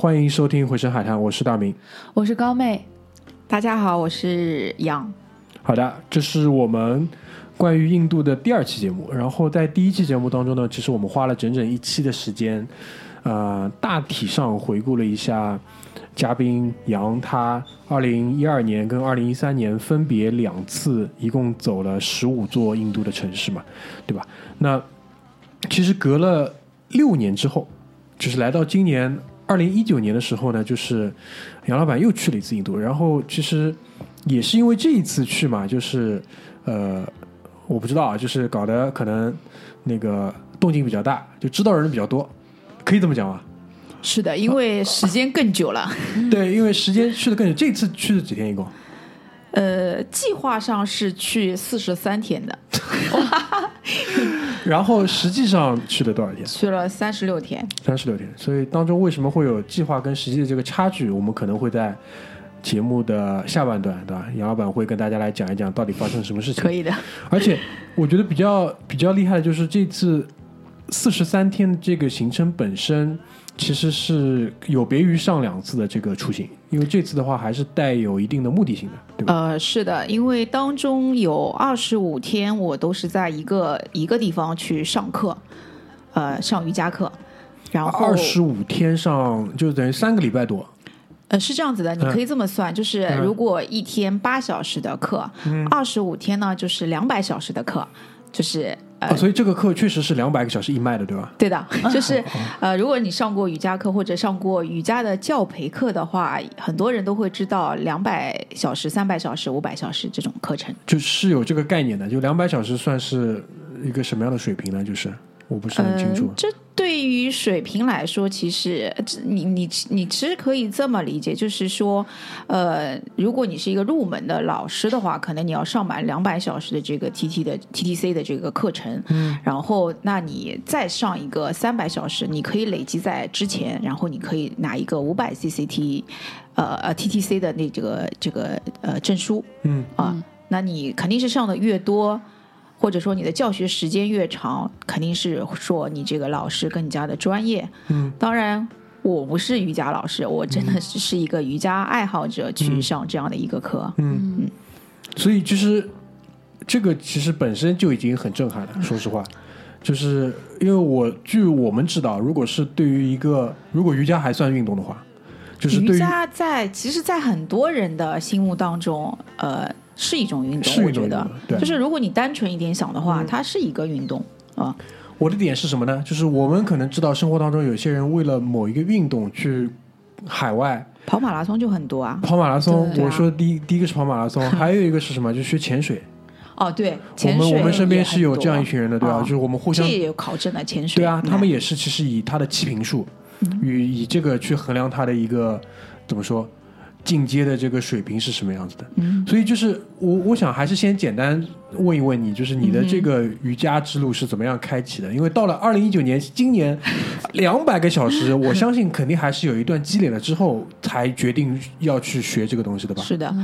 欢迎收听回声海滩，我是大明。我是高妹，大家好，我是杨。好的，这是我们关于印度的第二期节目。然后在第一期节目当中呢，其实我们花了整整一期的时间，呃，大体上回顾了一下嘉宾杨他二零一二年跟二零一三年分别两次，一共走了十五座印度的城市嘛，对吧？那其实隔了六年之后，就是来到今年二零一九年的时候呢，就是杨老板又去了一次印度，然后其实也是因为这一次去嘛，就是呃，我不知道啊，就是搞得可能那个动静比较大，就知道人比较多，可以这么讲吗？是的，因为时间更久了。对，因为时间去的更久，这次去了几天一共？呃，计划上是去四十三天的，然后实际上去了多少天？去了三十六天。三十六天，所以当中为什么会有计划跟实际的这个差距？我们可能会在节目的下半段，对吧？杨老板会跟大家来讲一讲到底发生了什么事情。可以的。而且我觉得比较比较厉害的就是这次四十三天的这个行程本身，其实是有别于上两次的这个出行，因为这次的话还是带有一定的目的性的，对吧？呃，是的，因为当中有二十五天我都是在一个一个地方去上课，呃，上瑜伽课。然后二十五天上就等于三个礼拜多，呃，是这样子的，你可以这么算，就是如果一天八小时的课，二十五天呢就是两百小时的课，就是呃啊，所以这个课确实是两百个小时一卖的，对吧？对的，就是呃，如果你上过瑜伽课或者上过瑜伽的教培课的话，很多人都会知道两百小时、三百小时、五百小时这种课程。就是有这个概念的，就两百小时算是一个什么样的水平呢？就是我不是很清楚。嗯，这对于水平来说，其实你你你其实可以这么理解，就是说，呃，如果你是一个入门的老师的话，可能你要上满两百小时的这个 TT 的 TTC 的这个课程，嗯，然后那你再上一个三百小时，你可以累积在之前，然后你可以拿一个五百 CCT，呃呃 TTC 的那这个这个呃证书，嗯啊，那你肯定是上的越多。或者说你的教学时间越长，肯定是说你这个老师更加的专业。嗯，当然我不是瑜伽老师，我真的只是一个瑜伽爱好者去上这样的一个课。嗯嗯，所以其实这个其实本身就已经很震撼了。说实话，就是因为我据我们知道，如果是对于一个如果瑜伽还算运动的话，就是瑜伽在其实，在很多人的心目当中，呃，是一种运动。是一种运我觉得对就是如果你单纯一点想的话，它是一个运动啊。我的点是什么呢？就是我们可能知道生活当中有些人为了某一个运动去海外跑马拉松就很多啊。跑马拉松。对啊我说第一第一个是跑马拉松，还有一个是什么？就学潜水。哦，对，我潜水们我们身边也是有这样一群人的，对吧？哦就是我们互相这也有考证的潜水。对啊，他们嗯也是其实以他的气瓶数，与以这个去衡量他的一个怎么说进阶的这个水平是什么样子的。嗯所以就是我我想还是先简单问一问你，就是你的这个瑜伽之路是怎么样开启的？因为到了二零一九年，今年 两百个小时，我相信肯定还是有一段积累了之后才决定要去学这个东西的吧？是的，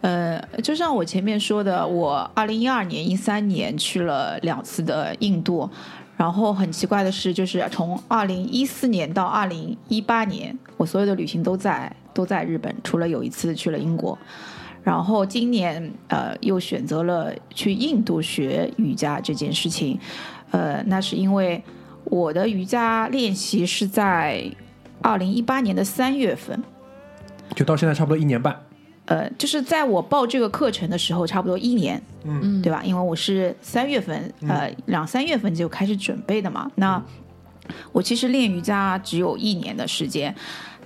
呃，就像我前面说的，我二零一二年、一三年去了两次的印度，然后很奇怪的是，就是从二零一四年到二零一八年，我所有的旅行都在都在日本，除了有一次去了英国。然后今年呃又选择了去印度学瑜伽这件事情，呃，那是因为我的瑜伽练习是在二零一八年的三月份，就到现在差不多一年半。呃，就是在我报这个课程的时候，差不多一年，嗯，对吧？因为我是三月份，呃，两三月份就开始准备的嘛。那我其实练瑜伽只有一年的时间，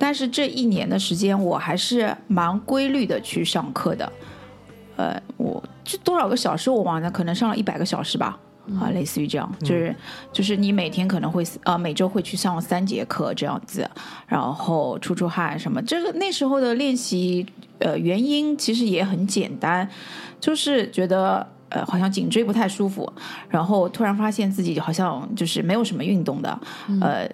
但是这一年的时间，我还是蛮规律的去上课的。呃，我这多少个小时我忘了，可能上了一百个小时吧。啊，类似于这样，就是就是你每天可能会呃每周会去上三节课这样子，然后出出汗什么。这个那时候的练习呃原因其实也很简单，就是觉得呃好像颈椎不太舒服，然后突然发现自己好像就是没有什么运动的，呃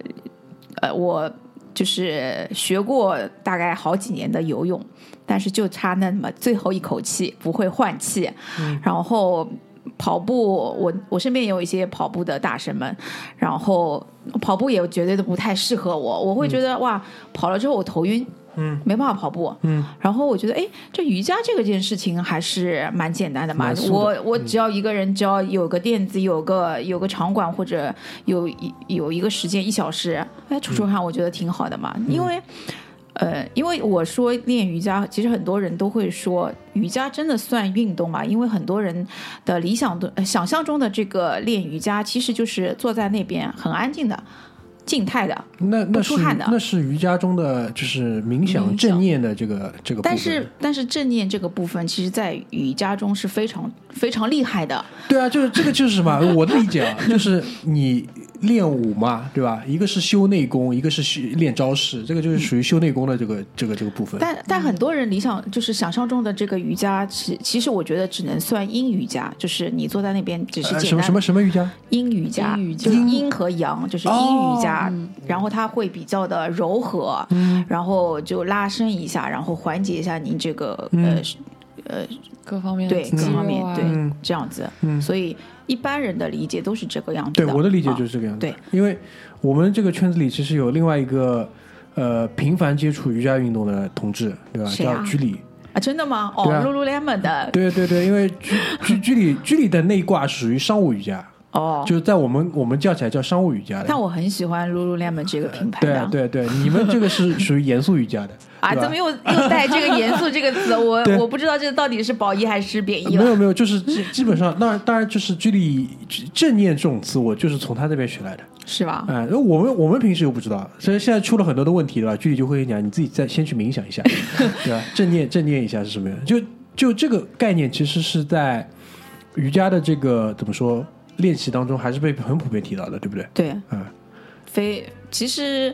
呃我就是学过大概好几年的游泳，但是就差那么最后一口气不会换气，然后。跑步，我我身边也有一些跑步的大神们，然后跑步也绝对的不太适合我，我会觉得哇，跑了之后我头晕。嗯，没办法跑步。嗯，然后我觉得，哎，这瑜伽这个件事情还是蛮简单的嘛我我只要一个人，只要有个垫子，有个有个场馆，或者有一有一个时间一小时，哎，出出汗，我觉得挺好的嘛。因为，呃，因为我说练瑜伽，其实很多人都会说，瑜伽真的算运动嘛？因为很多人的理想的、呃想象中的这个练瑜伽，其实就是坐在那边很安静的、静态的，那那出汗的那是瑜伽中的就是冥想冥想正念的这个这个部分。但是，但是正念这个部分，其实在瑜伽中是非常非常厉害的。对啊，就是这个就是什么？我的理解啊，就是你练武嘛，对吧？一个是修内功，一个是修练招式，这个就是属于修内功的这个这个这个部分。但但很多人理想就是想象中的这个瑜伽，其其实我觉得只能算阴瑜伽，就是你坐在那边只是简单呃什么什么什么瑜伽？阴瑜伽，阴瑜伽。就是阴和阳，就是阴瑜伽，哦。然后它会比较的柔和，然后就拉伸一下，然后缓解一下您这个、呃呃各方面的对各方面对、嗯。这样子，嗯。所以一般人的理解都是这个样子的对。我的理解啊就是这个样子。对，因为我们这个圈子里其实有另外一个呃频繁接触瑜伽运动的同志，对吧？啊叫居里。啊，真的吗？哦对啊，Lululemon 的对对对，因为居居居里 居里的那一挂属于商务瑜伽，哦，就是在我们我们叫起来叫商务瑜伽的。但我很喜欢 Lululemon 这个品牌对对对，你们这个是属于严肃瑜伽的啊，怎么又又带这个严肃这个词？我我不知道这到底是褒义还是贬义。没有没有，就是基基本上，当然当然就是居里正念这种词，我就是从他这边学来的。是吧？哎，那我们我们平时又不知道，所以现在出了很多的问题，对吧？具体就会跟你讲，你自己再先去冥想一下，对吧？正念正念一下是什么样？就就这个概念，其实是在瑜伽的这个怎么说练习当中，还是被很普遍提到的，对不对？对，嗯非其实，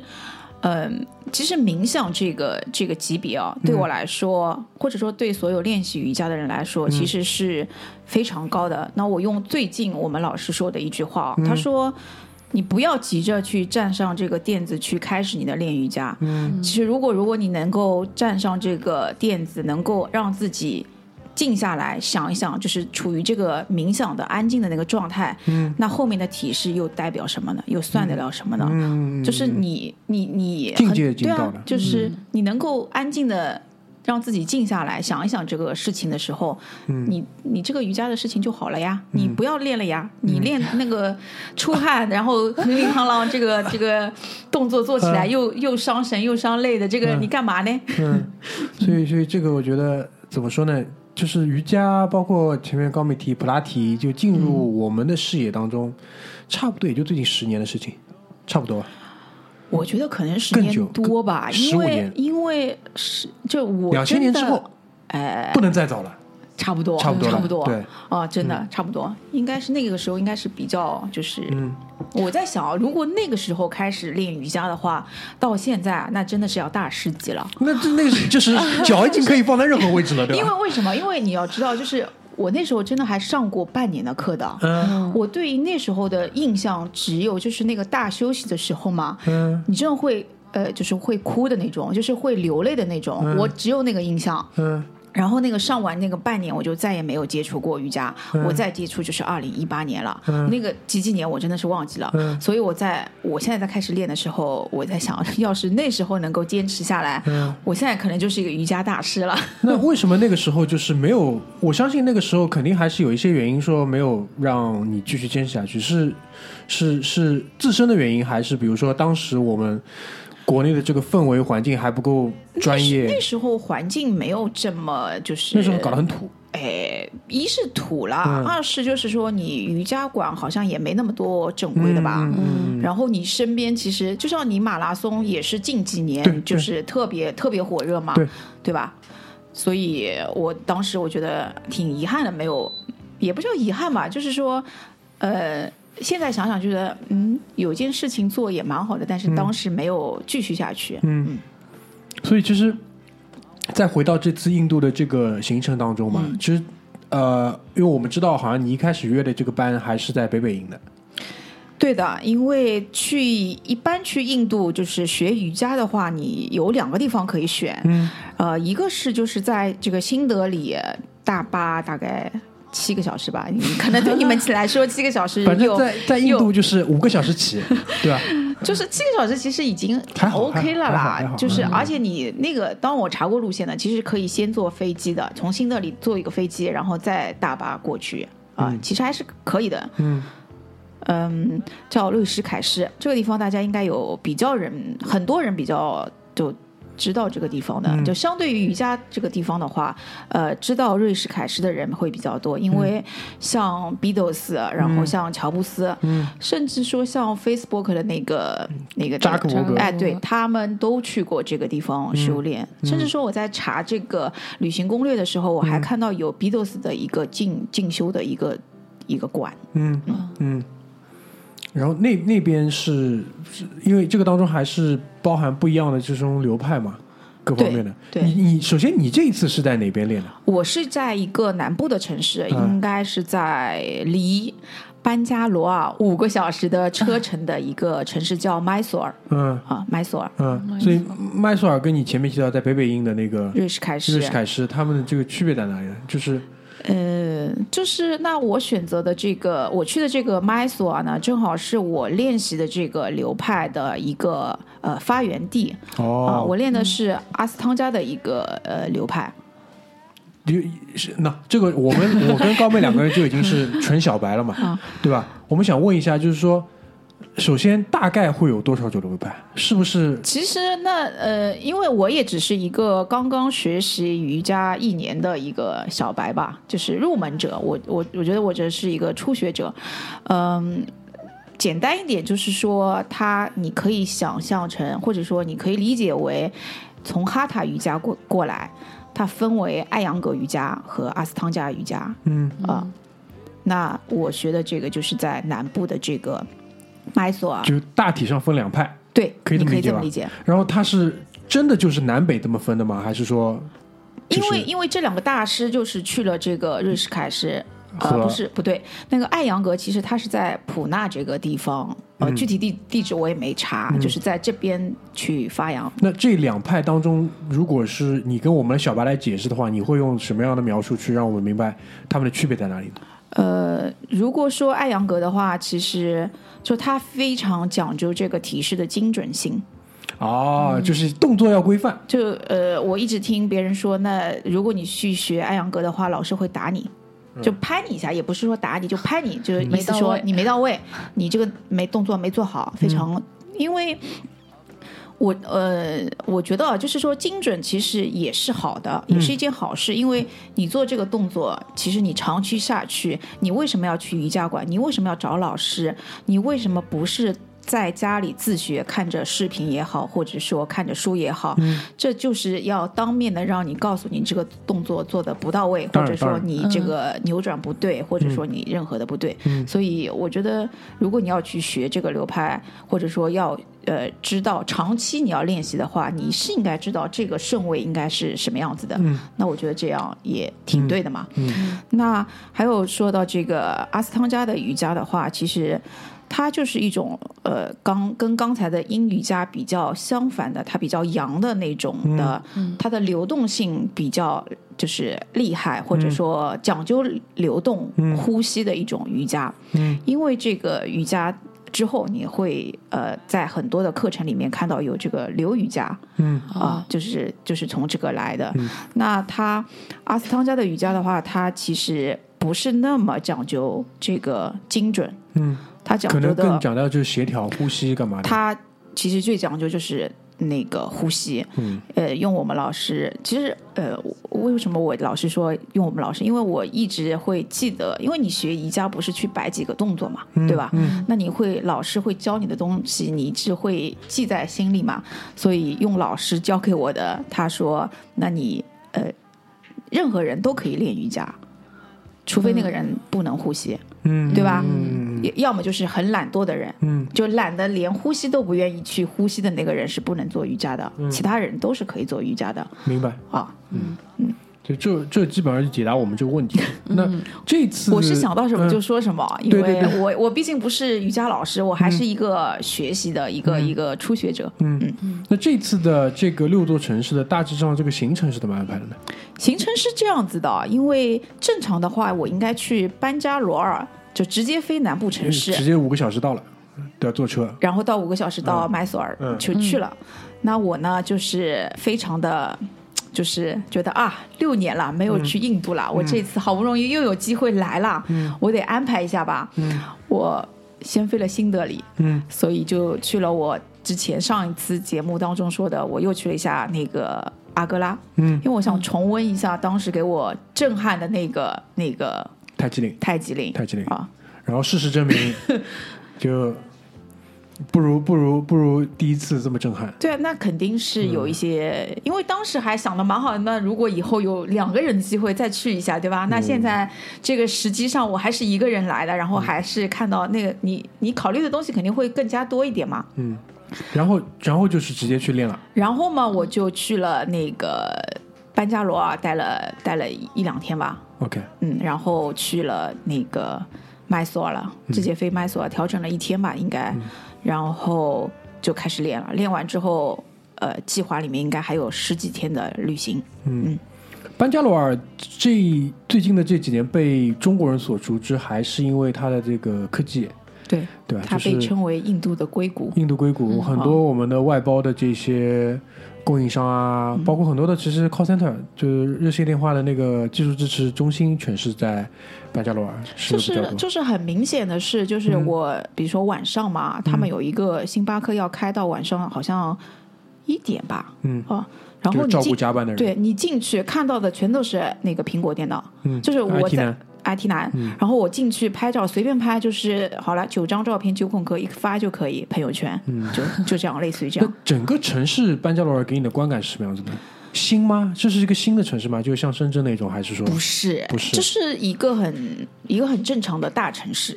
嗯、其实冥想这个这个级别啊，对我来说，或者说对所有练习瑜伽的人来说，其实是非常高的。那我用最近我们老师说的一句话，他说。你不要急着去站上这个垫子去开始你的练瑜伽。嗯，其实如果如果你能够站上这个垫子，能够让自己静下来想一想，就是处于这个冥想的安静的那个状态，嗯，那后面的体式又代表什么呢？又算得了什么呢？嗯，就是你你你境很对啊界进就是你能够安静的让自己静下来想一想这个事情的时候，嗯你你这个瑜伽的事情就好了呀，你不要练了呀，你练那个出汗，然后乒乒乓啷这个 这个动作做起来又又伤神又伤累的，这个你干嘛呢？嗯，所以所以这个我觉得怎么说呢？就是瑜伽，包括前面高美提、普拉提，就进入我们的视野当中，差不多也就最近十年的事情，差不多。我觉得可能十年多吧，因为因为是就我两千年之后，哎，不能再早了。差不多，差不多差不多，对，啊，真的、差不多，应该是那个时候，应该是比较就是，嗯我在想啊，如果那个时候开始练瑜伽的话，到现在啊，那真的是要大师级了。那这那个 就是脚已经可以放在任何位置了，对 因为？为什么？因为你要知道，就是我那时候真的还上过半年的课的。嗯我对于那时候的印象只有就是那个大休息的时候嘛，嗯你真的会呃，就是会哭的那种，就是会流泪的那种。我只有那个印象。嗯然后那个上完那个半年，我就再也没有接触过瑜伽。嗯我再接触就是二零一八年了，那个几几年我真的是忘记了。嗯所以我在我现在在开始练的时候，我在想，要是那时候能够坚持下来，嗯我现在可能就是一个瑜伽大师了。那为什么那个时候就是没有？我相信那个时候肯定还是有一些原因说没有让你继续坚持下去，是是是自身的原因，还是比如说当时我们国内的这个氛围环境还不够专业那业，时候环境没有这么就是那时候搞得很土。哎，一是土啦，嗯二是就是说你瑜伽馆好像也没那么多正规的吧。嗯然后你身边其实就像你马拉松也是近几年就是特别特别火热嘛，对对吧？所以我当时我觉得挺遗憾的，没有，也不叫遗憾吧，就是说，呃，现在想想觉得，嗯，有件事情做也蛮好的，但是当时没有继续下去。嗯，所以其实再回到这次印度的这个行程当中嘛，嗯。其实呃，因为我们知道，好像你一开始约的这个班还是在北北营的，对的，因为去一般去印度就是学瑜伽的话，你有两个地方可以选，嗯。呃，一个是就是在这个新德里大巴大概七个小时吧，你可能对你们 来说七个小时反正在在印度就是五个小时起，对吧？就是七个小时，其实已经还 OK 了。啦就是嗯而且你那个，当我查过路线呢，其实可以先坐飞机的，从新德里坐一个飞机，然后再大巴过去啊、嗯其实还是可以的。嗯嗯，叫瑞士凯诗这个地方，大家应该有比较人，很多人比较就知道这个地方的。嗯就相对于瑜伽这个地方的话，呃，知道瑞士凯诗的人会比较多，因为像 Beatles，然后像乔布斯，嗯，甚至说像 Facebook 的那个那个扎克伯格哎，对他们都去过这个地方修炼。嗯甚至说我在查这个旅行攻略的时候，我还看到有 Beatles 的一个进进修的一个一个馆。嗯嗯。然后那那边是是因为这个当中还是包含不一样的这种流派嘛，各方面的。对对你你首先你这一次是在哪边练的？我是在一个南部的城市，嗯应该是在离班加罗尔五个小时的车 程的一个城市，叫麦索尔嗯啊，麦索尔，嗯，所以麦索尔跟你前面提到在北北印的那个瑞士凯诗瑞。士凯诗，他们的这个区别在哪里呢？就是呃，就是那我选择的这个，我去的这个麦索尔呢，正好是我练习的这个流派的一个呃发源地啊、哦，我练的是阿斯汤加的一个呃流派。流是那这个我们我跟高妹两个人就已经是 纯小白了嘛，啊对吧？我们想问一下，就是说，首先大概会有多少种流派？是不是？其实那呃，因为我也只是一个刚刚学习瑜伽一年的一个小白吧，就是入门者。我我我觉得我这是一个初学者，嗯。简单一点就是说，它你可以想象成，或者说你可以理解为，从哈塔瑜伽过过来，它分为艾扬格瑜伽和阿斯汤加瑜伽嗯啊、那我学的这个就是在南部的这个麦索尔，就大体上分两派，对，可以这么理解吧这么理解。然后他是真的就是南北这么分的吗？还是说就是因为因为这两个大师就是去了这个瑞士凯诗，呃，不是不对，那个艾扬格其实他是在普纳这个地方，呃，嗯具体地地址我也没查，就是在这边去发扬。那这两派当中，如果是你跟我们小白来解释的话，你会用什么样的描述去让我们明白他们的区别在哪里呢？呃，如果说艾扬格的话，其实就他非常讲究这个提示的精准性。哦，就是动作要规范。就呃，我一直听别人说，那如果你去学艾扬格的话，老师会打你，就拍你一下，也不是说打你，就拍你，就是意思没到位说你没到位，你这个没动作没做好，非常，因为。我呃，我觉得啊，就是说精准其实也是好的，也是一件好事，因为你做这个动作，其实你长期下去，你为什么要去瑜伽馆？你为什么要找老师？你为什么不是在家里自学，看着视频也好，或者说看着书也好？这就是要当面的让你告诉你这个动作做的不到位，或者说你这个扭转不对，或者说你任何的不对。所以我觉得，如果你要去学这个流派，或者说要呃知道长期你要练习的话，你是应该知道这个顺位应该是什么样子的。那我觉得这样也挺对的嘛。那还有说到这个阿斯汤加的瑜伽的话，其实它就是一种呃刚跟刚才的阴瑜伽比较相反的，它比较阳的那种的，它的流动性比较就是厉害，或者说讲究流动、呼吸的一种瑜伽。嗯，因为这个瑜伽。之后你会呃在很多的课程里面看到有这个流瑜伽，嗯啊，就是就是从这个来的。那它阿斯汤加的瑜伽的话，它其实不是那么讲究这个精准，嗯，它讲究可能更，讲到就是协调呼吸干嘛的。它其实最讲究就是那个呼吸。嗯，呃，用我们老师，其实呃，为什么我老是说用我们老师？因为我一直会记得，因为你学瑜伽不是去摆几个动作嘛，对吧？嗯那你会老师会教你的东西，你只会记在心里嘛。所以用老师教给我的，他说，那你呃，任何人都可以练瑜伽，除非那个人不能呼吸，嗯，对吧？嗯也要么就是很懒惰的人，嗯就懒得连呼吸都不愿意去呼吸的那个人是不能做瑜伽的，其他人都是可以做瑜伽的明白。啊。嗯就这这基本上就解答我们这个问题。那这次我是想到什么嗯就说什么，因为我我毕竟不是瑜伽老师，我还是一个学习的一个、一个初学者。嗯嗯那这次的这个六座城市的大致上这个行程是怎么安排的呢？行程是这样子的，因为正常的话，我应该去班加罗尔，就直接飞南部城市，直接五个小时到了，都要坐车。然后到五个小时到麦索尔嗯就去了。那我呢，就是非常的。就是觉得啊，六年了没有去印度了，我这次好不容易又有机会来了，我得安排一下吧。我先飞了新德里，嗯所以就去了我之前上一次节目当中说的，我又去了一下那个阿格拉，嗯因为我想重温一下当时给我震撼的那个那个泰姬陵，太极陵泰姬陵。啊。然后事实证明，就不如不如不如第一次这么震撼。对啊，那肯定是有一些，因为当时还想的蛮好的。那如果以后有两个人的机会再去一下，对吧？那现在这个实际上我还是一个人来的，然后还是看到那个你你考虑的东西肯定会更加多一点嘛。嗯，然后然后就是直接去练了。然后嘛，我就去了那个班加罗尔，待了待了一两天吧。OK，嗯，然后去了那个麦索尔了，直接飞麦索尔，调整了一天吧，应该，然后就开始练了。练完之后，呃，计划里面应该还有十几天的旅行。嗯班加罗尔这最近的这几年被中国人所熟知，还是因为它的这个科技，对，对吧？它被称为印度的硅谷。印度硅谷，很多我们的外包的这些供应商啊，包括很多的其实 call center，就是热线电话的那个技术支持中心，全是在班加罗尔，是就。是就是很明显的是，就是我、比如说晚上嘛，他们有一个星巴克要开到晚上好像一点吧，嗯。啊，然就是照顾后你进加班的人，对你进去看到的全都是那个苹果电脑，嗯，就是我在男 IT 男，然后我进去拍照，随便拍就是好了，九张照片九空格一发就可以，朋友圈，嗯就就这样，类似于这样。整个城市班加罗尔给你的观感是什么样子的？新吗？这是一个新的城市吗？就像深圳那种，还是说不是，不是这是一个很一个很正常的大城市。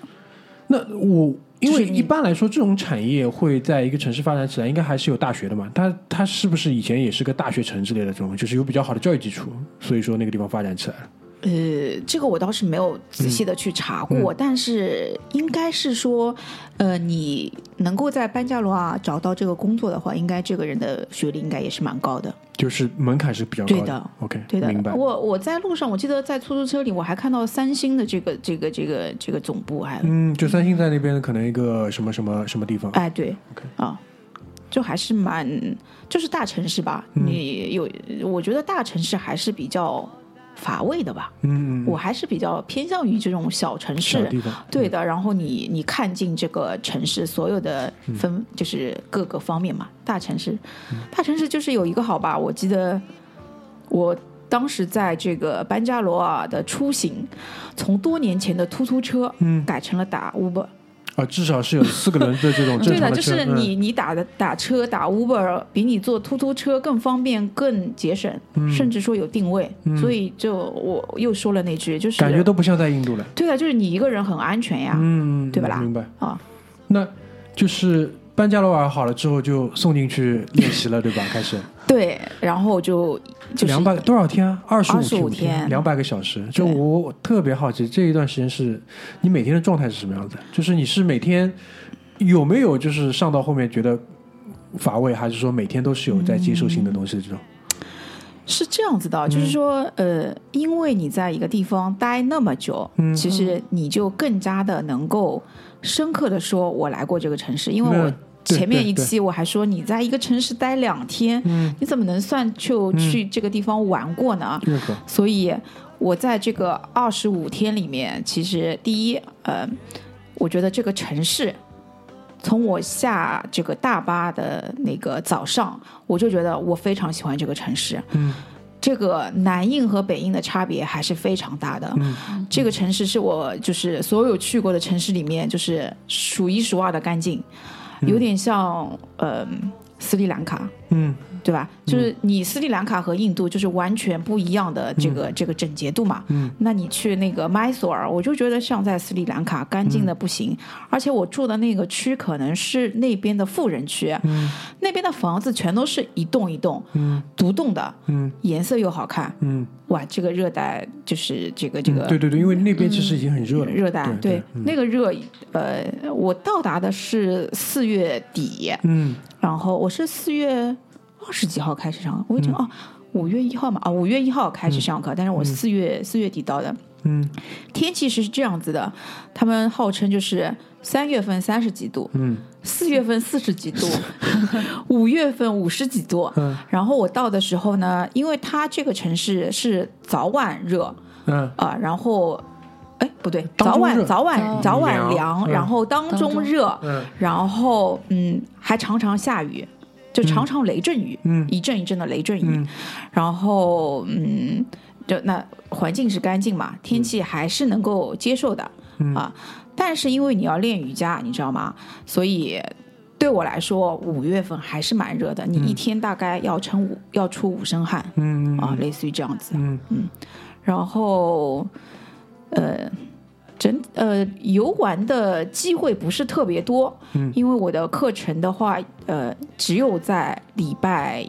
那我因为一般来说，这种产业会在一个城市发展起来，应该还是有大学的嘛。它它是不是以前也是个大学城之类的这种，就是有比较好的教育基础，所以说那个地方发展起来了。呃，这个我倒是没有仔细的去查过，但是应该是说，呃，你能够在班加罗尔找到这个工作的话，应该这个人的学历应该也是蛮高的。就是门槛是比较高对的 OK，对的明白。我我在路上，我记得在出租车里，我还看到三星的这个这个这个这个总部还，嗯，就三星在那边可能一个什么什么什么地方。哎，对 OK 啊，就还是蛮就是大城市吧。嗯你有，我觉得大城市还是比较乏味的吧。嗯，嗯我还是比较偏向于这种小城市。对的，然后你你看尽这个城市所有的嗯分，就是各个方面嘛。大城市，大城市就是有一个好吧，我记得我当时在这个班加罗尔的出行，从多年前的突突车，嗯改成了打 Uber。啊，至少是有四个轮的这种正对的。就是你你打的打车打 Uber 比你坐突突车更方便、更节省，嗯甚至说有定位。所以就我又说了那句，就是感觉都不像在印度了。对的，就是你一个人很安全呀。嗯，对吧啦明白。啊，那就是班加罗尔好了之后就送进去练习了，对吧？开始对，然后就就是两百多少天啊？二十25五天两百个小时。就我我特别好奇这一段时间是你每天的状态是什么样子？就是你是每天有没有就是上到后面觉得乏味，还是说每天都是有在接受新的东西的这种？是这样子的，就是说，呃，因为你在一个地方待那么久，嗯其实你就更加的能够深刻的说，我来过这个城市，因为我。对前面一期我还说你在一个城市待两天，嗯你怎么能算就去这个地方玩过呢？所以我在这个二十五天里面，其实第一，呃，我觉得这个城市，从我下这个大巴的那个早上，我就觉得我非常喜欢这个城市。嗯，这个南印和北印的差别还是非常大的。嗯这个城市是我就是所有去过的城市里面，就是数一数二的干净，有点像呃斯里兰卡。嗯对吧？就是你斯里兰卡和印度就是完全不一样的这个、这个整洁度嘛。嗯，那你去那个麦索尔，我就觉得像在斯里兰卡干净的不行，嗯而且我住的那个区可能是那边的富人区，嗯。那边的房子全都是一栋一栋嗯独栋的，嗯颜色又好看。嗯，哇，这个热带就是这个这个、嗯对对对，因为那边其实已经很热了，热带，对，那个热，呃，我到达的是四月底，嗯。然后我是四月二十几号开始上，我已经、哦，五月一号嘛，啊、五月一号开始上课，但是我四月四、月底到的。嗯。天气是这样子的，他们号称就是三月份三十几度，嗯四月份四十几度，五月份五十几度。嗯。然后我到的时候呢，因为它这个城市是早晚热嗯。啊、然后。哎，不对，早晚早晚早早晚凉然后当当中中热，嗯。然后嗯，还常常下雨，就常常雷阵雨，嗯。一阵一阵的雷阵雨，嗯。然后嗯，就那环境是干净嘛，天气还是能够接受的、嗯。啊。但是因为你要练瑜伽，你知道吗？所以对我来说，五月份还是蛮热的，你一天大概要撑五要出五身汗、嗯啊，类似于这样子。嗯。然后，呃，整呃游玩的机会不是特别多，嗯因为我的课程的话，呃，只有在礼拜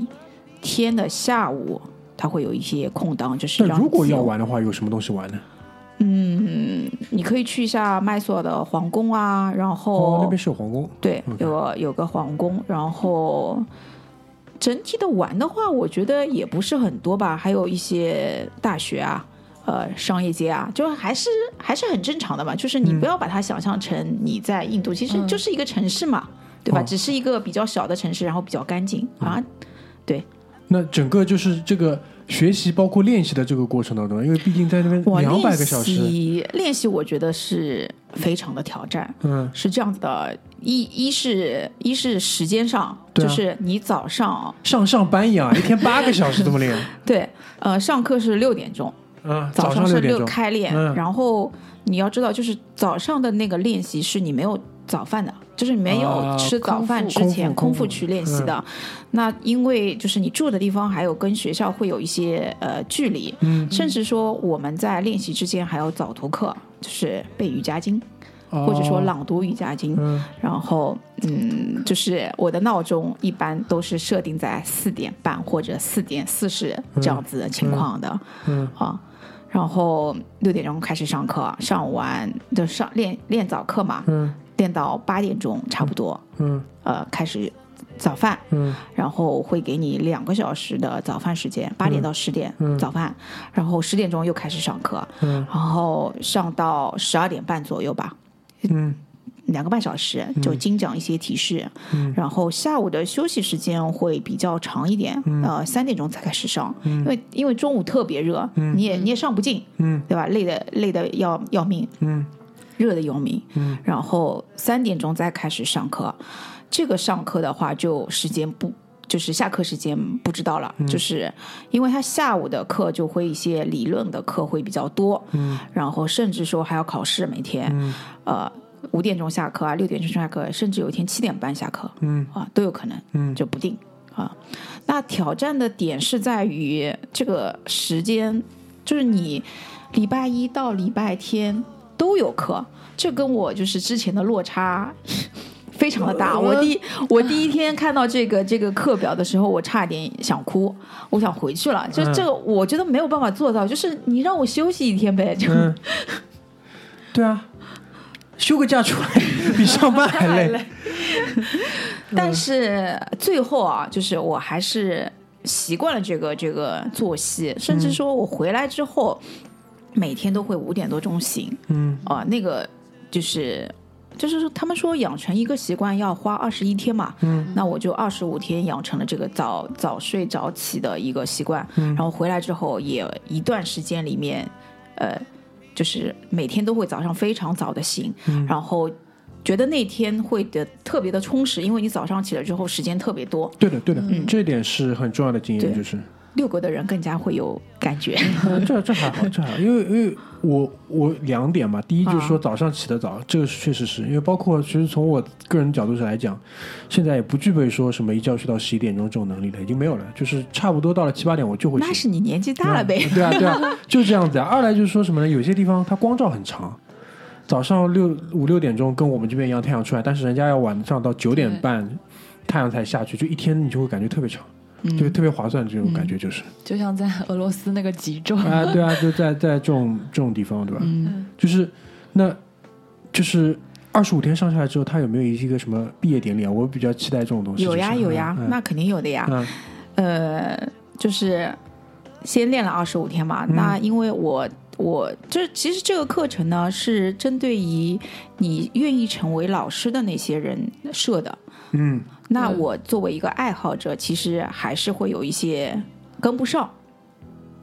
天的下午，它会有一些空档，就是让如果要，玩的话，有什么东西玩呢？嗯，你可以去一下麦索尔的皇宫啊，然后、哦，那边是有皇宫，对有个有个皇宫，然后。整体的玩的话，我觉得也不是很多吧，还有一些大学啊，呃，商业街啊，就还是还是很正常的嘛。就是你不要把它想象成你在印度，其实嗯就是一个城市嘛，对吧？哦只是一个比较小的城市，然后比较干净啊。对那整个就是这个学习包括练习的这个过程当中，因为毕竟在那边两百个小时，习练习，我觉得是非常的挑战。嗯是这样子的，一一是一是时间上，啊就是你早上上上班一样，一天八个小时这么练，对，呃，上课是六点钟，嗯，早上是六开练，嗯。然后你要知道，就是早上的那个练习是你没有早饭的，就是你没有啊吃早饭之前空腹去练习的。那因为就是你住的地方还有跟学校会有一些呃距离，嗯，甚至说我们在练习之间还有早读课，就是背瑜伽经、或者说哦，朗读瑜伽经。嗯。然后，嗯，就是我的闹钟一般都是设定在四点半或者四点四十这样子的情况的，嗯。啊。然后六点钟开始上课，上完就上练练早课嘛，嗯。练到八点钟差不多，嗯。呃，开始早饭，嗯。然后会给你两个小时的早饭时间，八点到十点、嗯。早饭，然后十点钟又开始上课，嗯。然后上到十二点半左右吧，嗯两个半小时就精讲一些提示，嗯。然后下午的休息时间会比较长一点，嗯。呃，三点钟才开始上，因为因为中午特别热，你也你也上不进，嗯。对吧？累的累的要要命，嗯。热的要命，嗯。然后三点钟再开始上课，这个上课的话就时间不。就是下课时间不知道了，嗯。就是因为他下午的课就会一些理论的课会比较多，嗯。然后甚至说还要考试，每天，嗯。呃，五点钟下课啊，六点钟下课，甚至有一天七点半下课嗯啊，都有可能，嗯就不定啊。那挑战的点是在于这个时间，就是你礼拜一到礼拜天都有课，这跟我就是之前的落差。非常的大，呃我第我第一天看到这个这个课表的时候，我差点想哭，我想回去了。就嗯这个，我觉得没有办法做到，就是你让我休息一天呗，就、嗯，对啊，休个假出来比上班还累，但是最后啊，就是我还是习惯了这个这个作息，甚至说我回来之后，每天都会五点多钟醒。嗯。啊、那个就是。就是说，他们说养成一个习惯要花二十一天嘛，嗯。那我就二十五天养成了这个早早睡早起的一个习惯，嗯。然后回来之后也一段时间里面，呃，就是每天都会早上非常早的醒，嗯。然后觉得那天会的特别的充实，因为你早上起来之后时间特别多。对的对的，嗯。这点是很重要的经验，就是遛狗的人更加会有感觉。呃 这这还好，这还好，因为因为我我两点嘛，第一就是说早上起得早，这个是确实是因为包括其实从我个人角度上来讲，现在也不具备说什么一觉睡到十一点钟这种能力了，已经没有了，就是差不多到了七八点我就会那。是你年纪大了呗。对啊，对啊，就这样子啊。二来就是说什么呢？有些地方它光照很长，早上六五六点钟跟我们这边一样太阳出来，但是人家要晚上到九点半太阳才下去，就一天你就会感觉特别长，就特别划算，这种感觉就是。就像在俄罗斯那个极昼，啊，对啊，就在 在这种这种地方，对吧？嗯，就是那，就是二十五天上下来之后，他有没有一个什么毕业典礼啊？我比较期待这种东西。有呀就是有呀，嗯那肯定有的呀。嗯呃，就是先练了二十五天嘛。嗯那因为我我这其实这个课程呢是针对于你愿意成为老师的那些人设的。嗯。那嗯。我作为一个爱好者，其实还是会有一些跟不上，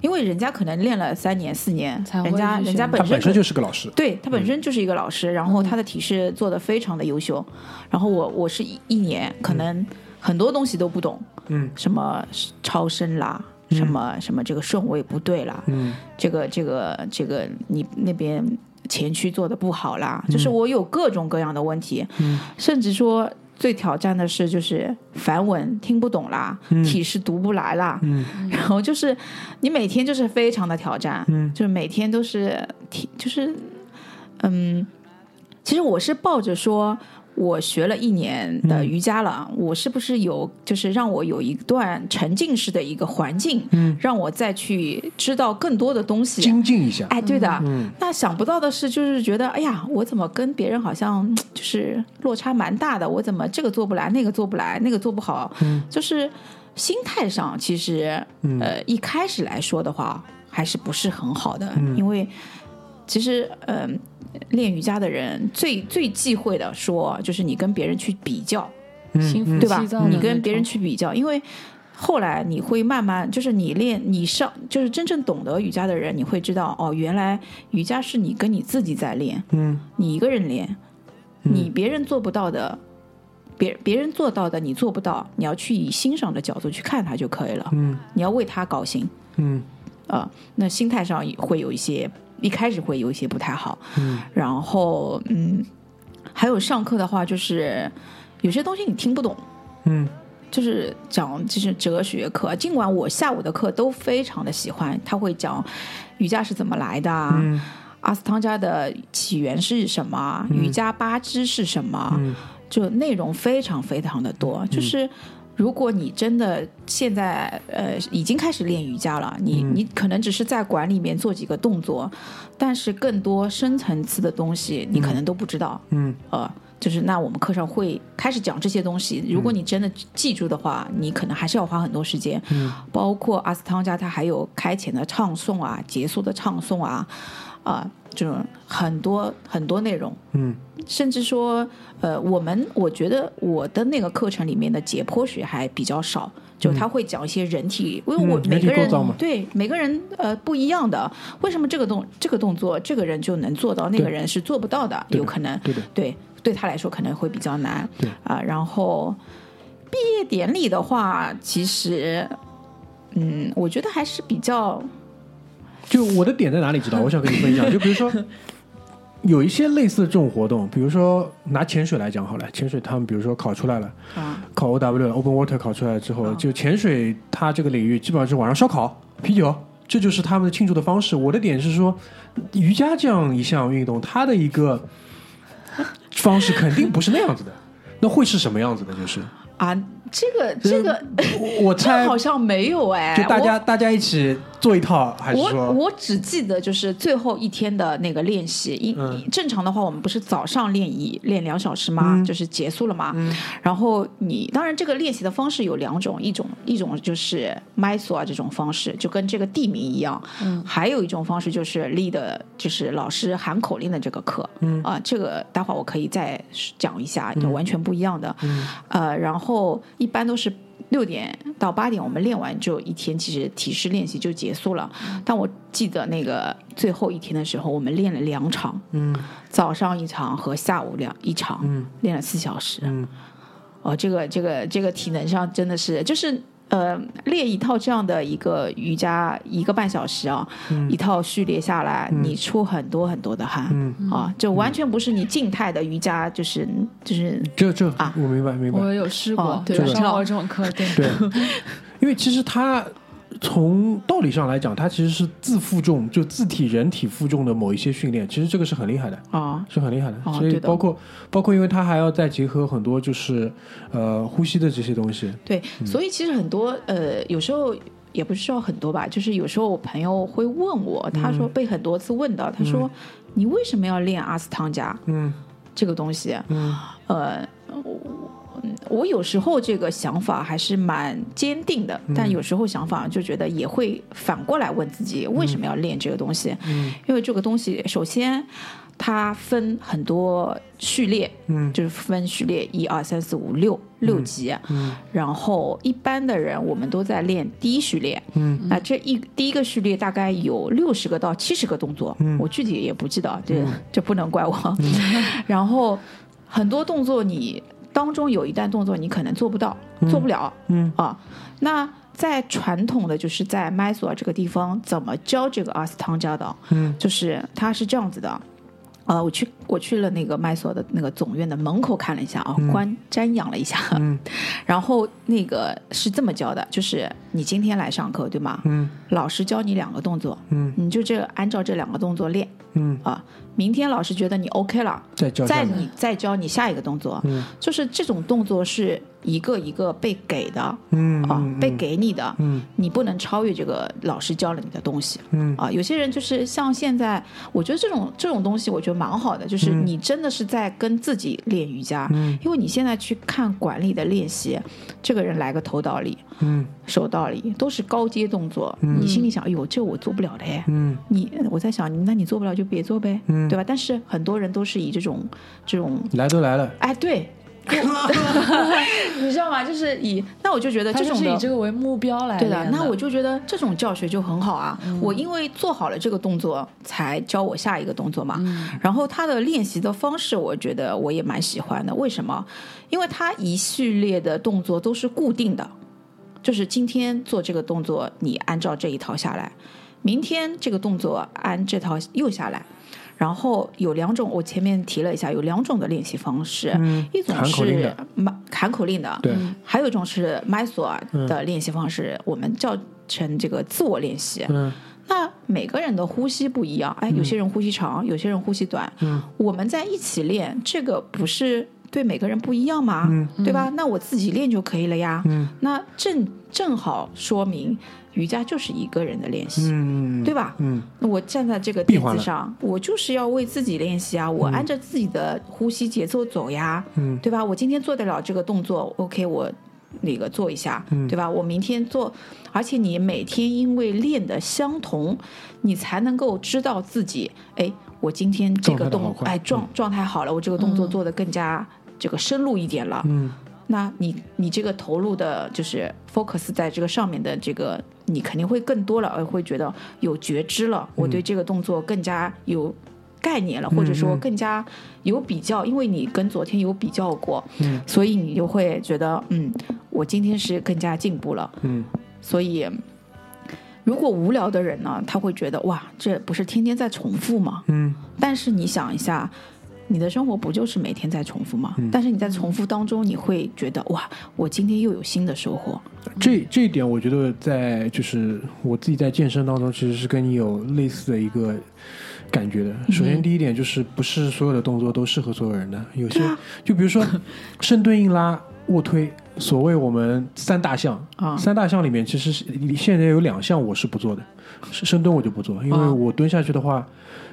因为人家可能练了三年四年，人家人家本身本身就是个老师。对他本身就是一个老师，然后他的体式做的非常的优秀，然后我我是一一年可能很多东西都不懂，嗯。什么超声啦，什么什么这个顺位不对啦，嗯。这个这个这个你那边前驱做的不好啦，嗯。就是我有各种各样的问题，甚至说最挑战的是就是梵文听不懂啦，体式读不来啦，嗯。然后就是你每天就是非常的挑战，嗯。就是每天都是体就是嗯，其实我是抱着说。我学了一年的瑜伽了，我是不是有就是让我有一段沉浸式的一个环境，嗯，让我再去知道更多的东西？精进一下。哎，对的，嗯那想不到的是，就是觉得，哎呀，我怎么跟别人好像嗯 就是落差蛮大的？我怎么这个做不来，那个做不来，那个做不好？嗯就是心态上，其实、嗯呃一开始来说的话，还是不是很好的，嗯因为其实嗯、呃练瑜伽的人最最忌讳的说，就是你跟别人去比较，对吧你跟别人去比较，因为后来你会慢慢，就是你练你上，就是真正懂得瑜伽的人，你会知道哦，原来瑜伽是你跟你自己在练，嗯。你一个人练，你别人做不到的。别别人做到的你做不到，你要去以欣赏的角度去看他就可以了。嗯。你要为他高兴。嗯。啊、那心态上也会有一些，一开始会有一些不太好。嗯。然后嗯，还有上课的话，就是有些东西你听不懂，嗯。就是讲就是哲学课，尽管我下午的课都非常的喜欢，他会讲瑜伽是怎么来的啊，嗯。阿斯汤加的起源是什么，瑜伽八支是什么，嗯。就内容非常非常的多，就是。如果你真的现在呃已经开始练瑜伽了，你、你可能只是在馆里面做几个动作，但是更多深层次的东西你可能都不知道。嗯呃，就是那我们课上会开始讲这些东西。如果你真的记住的话，你可能还是要花很多时间。嗯，包括阿斯汤加，它还有开前的唱诵啊，结束的唱诵啊，啊、这种很多很多内容。嗯。甚至说，呃，我们我觉得我的那个课程里面的解剖学还比较少，就他会讲一些人体，因为我嗯每个人、对每个人呃不一样的，为什么这个动这个动作这个人就能做到，那个人是做不到的，有可能对的。对对他来说可能会比较难对。啊、然后毕业典礼的话，其实嗯，我觉得还是比较就我的点在哪里？知道？我想跟你分享。就比如说，有一些类似的这种活动，比如说拿潜水来讲好了，潜水他们比如说考出来了，啊考 O W Open Water 考出来之后，就潜水它这个领域基本上是晚上烧烤、啤酒，这就是他们的庆祝的方式。我的点是说，瑜伽这样一项运动，它的一个方式肯定不是那样子的，那会是什么样子的？就是啊，这个这个我猜 好，像没有哎，就大家大家一起做一套，还是我说我只记得就是最后一天的那个练习，因、嗯正常的话，我们不是早上练一练两小时吗？嗯就是结束了嘛。然后你当然这个练习的方式有两种，一种一种就是麦索啊这种方式，就跟这个地名一样。嗯还有一种方式就是 lead，就是老师喊口令的这个课。嗯啊、这个待会儿我可以再讲一下，就完全不一样的。嗯呃，然后一般都是六点到八点，我们练完就一天，其实体式练习就结束了。但我记得那个最后一天的时候，我们练了两场，嗯早上一场和下午两一场，嗯练了四小时。嗯哦，这个这个这个体能上真的是，就是呃练一套这样的一个瑜伽一个半小时啊，一套序列下来，你出很多很多的汗、嗯，啊，就完全不是你静态的瑜伽，就是就是这这啊。我明白明白。我有试过，哦对上过这种课，对，对，因为其实它从道理上来讲，它其实是自负重，就自体人体负重的某一些训练，其实这个是很厉害的。啊是很厉害的，哦所以包括包括，因为它还要再结合很多就是呃呼吸的这些东西，对，所以其实很多呃，有时候也不是说很多吧，就是有时候我朋友会问我，他说被很多次问到，他说、你为什么要练阿斯汤加嗯。这个东西？嗯。呃，我我有时候这个想法还是蛮坚定的，但有时候想法就觉得也会反过来问自己为什么要练这个东西？嗯。因为这个东西首先它分很多序列，嗯。就是分序列一二三四五六六级，嗯。然后一般的人我们都在练第一序列，嗯。那这一第一个序列大概有六十个到七十个动作，嗯。我具体也不记得，这、这不能怪我。然后很多动作你当中有一段动作你可能做不到，做不了嗯啊。那在传统的就是在麦索尔这个地方怎么教这个阿斯汤加的？嗯就是它是这样子的。呃，我去我去了那个麦索的那个总院的门口看了一下啊，观瞻仰了一下，嗯 然后那个是这么教的，就是你今天来上课对吗？嗯老师教你两个动作，嗯。你就这按照这两个动作练嗯，啊。明天老师觉得你 OK 了，再教再你再教你下一个动作，嗯。就是这种动作是一个一个被给的嗯啊，嗯。被给你的，嗯。你不能超越这个老师教了你的东西。嗯。啊，有些人就是像现在，我觉得这种这种东西，我觉得蛮好的，就是你真的是在跟自己练瑜伽，嗯。因为你现在去看管理的练习，这个人来个头倒立、嗯手倒立，都是高阶动作，你心里想，哎呦，这我做不了的哎。嗯你我在想，那你做不了就别做呗，嗯对吧？但是很多人都是以这种这种，来都来了，哎，对，你知道吗？就是以那我就觉得这种是以这个为目标来对练的，那我就觉得这种教学就很好啊。我因为做好了这个动作，才教我下一个动作嘛。然后他的练习的方式，我觉得我也蛮喜欢的。为什么？因为他一系列的动作都是固定的，就是今天做这个动作，你按照这一套下来，明天这个动作按这套又下来。然后有两种，我前面提了一下，有两种的练习方式，嗯一种是的喊喊口令的，对，还有一种是麦索尔的练习方式，我们叫成这个自我练习。嗯那每个人的呼吸不一样，哎，有些人呼吸长，有些人呼吸短。嗯，我们在一起练，这个不是对每个人不一样嘛？嗯对吧？那我自己练就可以了呀。嗯那正正好说明瑜伽就是一个人的练习。嗯，对吧？嗯那我站在这个垫子上，我就是要为自己练习啊，我按照自己的呼吸节奏走呀，嗯对吧？我今天做得了这个动作，OK，我那个做一下，嗯对吧？我明天做，而且你每天因为练的相同，你才能够知道自己，哎，我今天这个动，哎状状态好了，我这个动作做得更加这个深入一点了，嗯。那你你这个投入的，就是 focus 在这个上面的这个，你肯定会更多了，而会觉得有觉知了，我对这个动作更加有概念了，或者说更加有比较，因为你跟昨天有比较过，嗯。所以你就会觉得，嗯，我今天是更加进步了，嗯。所以。如果无聊的人呢，他会觉得哇，这不是天天在重复吗？嗯。但是你想一下，你的生活不就是每天在重复吗？但是你在重复当中，你会觉得哇，我今天又有新的收获。这这一点，我觉得在就是我自己在健身当中，其实是跟你有类似的一个感觉的。首先，第一点就是不是所有的动作都适合所有人的，有些就比如说深蹲、硬拉、卧推，所谓我们三大项啊三大项里面，其实是现在有两项我是不做的，是深蹲我就不做，因为啊我蹲下去的话。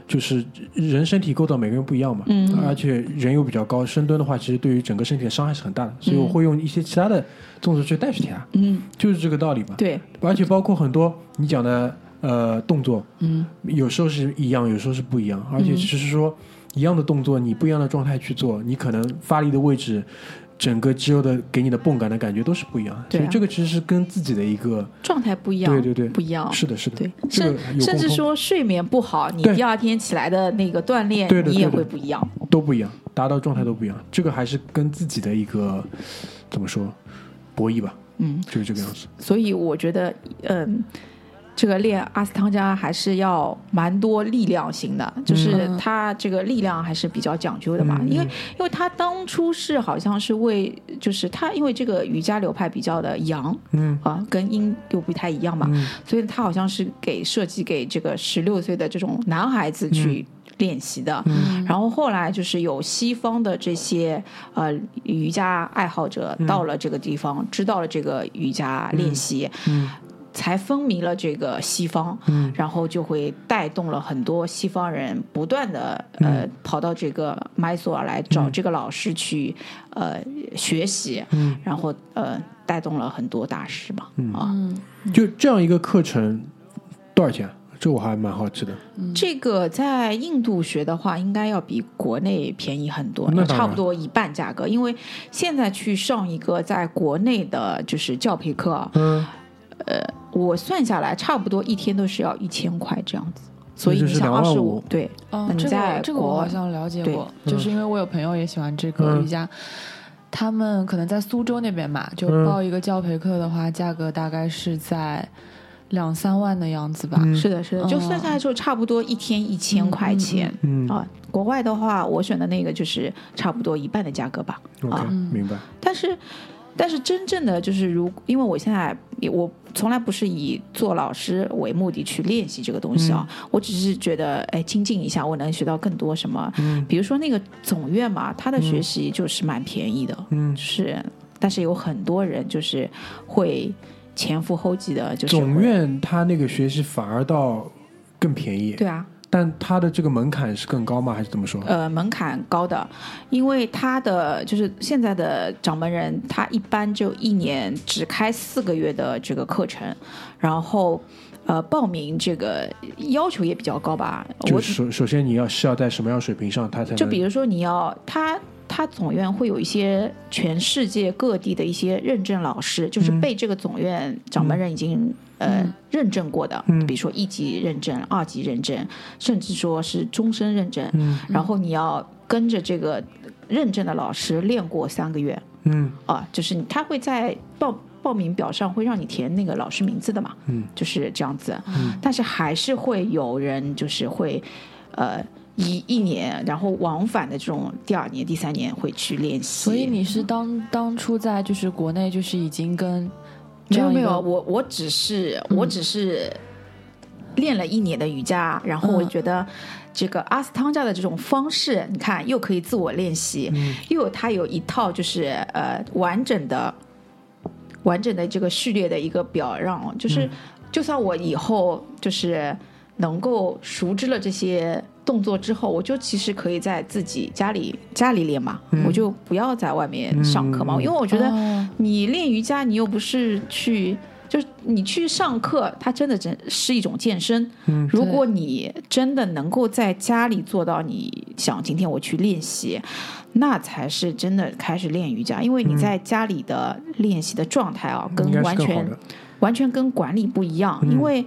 就是人身体构造每个人不一样嘛，嗯。而且人又比较高，深蹲的话，其实对于整个身体的伤害是很大的，所以我会用一些其他的动作去代替它，嗯，就是这个道理嘛。对，而且包括很多你讲的呃动作，嗯。有时候是一样，有时候是不一样，而且只是说一样的动作，你不一样的状态去做，你可能发力的位置，整个肌肉的给你的泵感的感觉都是不一样的。所以这个其实是跟自己的一个，状态不一样，对对对不一样。是的，是的，对，甚甚至说睡眠不好，你第二天起来的那个锻炼，你也会不一样。都不一样，达到状态都不一样，这个还是跟自己的一个怎么说博弈吧。嗯，就是这个样子。所以我觉得，嗯，这个练阿斯汤加还是要蛮多力量型的，就是嗯他这个力量还是比较讲究的嘛。嗯。因为因为他当初是好像是为，就是他因为这个瑜伽流派比较的阳嗯。啊，跟阴又不太一样嘛，嗯。所以他好像是给设计给这个十六岁的这种男孩子去练习的。嗯。然后后来就是有西方的这些呃瑜伽爱好者到了这个地方，知道了这个瑜伽练习，嗯才风靡了这个西方，嗯然后就会带动了很多西方人不断的呃、跑到这个麦索尔来找这个老师去、呃学习，嗯然后呃带动了很多大师嘛，啊。嗯，就这样一个课程多少钱？这我还蛮好奇的。这个在印度学的话，应该要比国内便宜很多，差不多一半价格。因为现在去上一个在国内的就是教培课啊，嗯，我算下来差不多一天都是要一千块这样子。所以就是你想二十五，对，嗯，这在个这个我好像了解过，就是因为我有朋友也喜欢这个嗯瑜伽，他们可能在苏州那边嘛，就嗯报一个教培课的话，价格大概是在两三万的样子吧。嗯是的，是的，就算下来之后差不多一天一千块钱。嗯啊，国外的话，我选的那个就是差不多一半的价格吧。啊明白。但是，但是真正的就是如，因为我现在也我从来不是以做老师为目的去练习这个东西啊，我只是觉得哎精进一下，我能学到更多什么。嗯。比如说那个总院嘛，他的学习就是蛮便宜的，嗯。是，但是有很多人就是会前赴后继的，就是总院他那个学习反而倒更便宜，对啊，但它的这个门槛是更高吗？还是怎么说？呃，门槛高的，因为他的就是现在的掌门人，他一般就一年只开四个月的这个课程，然后呃，报名这个要求也比较高吧。我就是首首先你要是要在什么样水平上，他才能就比如说你要他。他总院会有一些全世界各地的一些认证老师，就是嗯被这个总院掌门人已经、呃认证过的，嗯比如说一级认证、二级认证，甚至说是终身认证。嗯然后你要跟着这个认证的老师练过三个月嗯啊，就是他会在报报名表上会让你填那个老师名字的嘛，嗯就是这样子。但是还是会有人就是会呃一一年，然后往返的这种第二年、第三年会去练习。所以你是当当初在就是国内就是已经跟没有没有，我我只是、我只是练了一年的瑜伽，然后我嗯觉得这个阿斯汤加的这种方式，你看又可以自我练习，又有它有一套就是呃完整的完整的这个序列的一个表让，就是、就算我以后就是能够熟知了这些。动作之后，我就其实可以在自己家里家里练嘛，我就不要在外面上课嘛，嗯因为我觉得哦你练瑜伽，你又不是去，就是你去上课，它真的真是一种健身。嗯如果你真的能够在家里做到，你想今天我去练习，那才是真的开始练瑜伽。因为你在家里的练习的状态啊，跟完全。完全跟管理不一样，嗯因为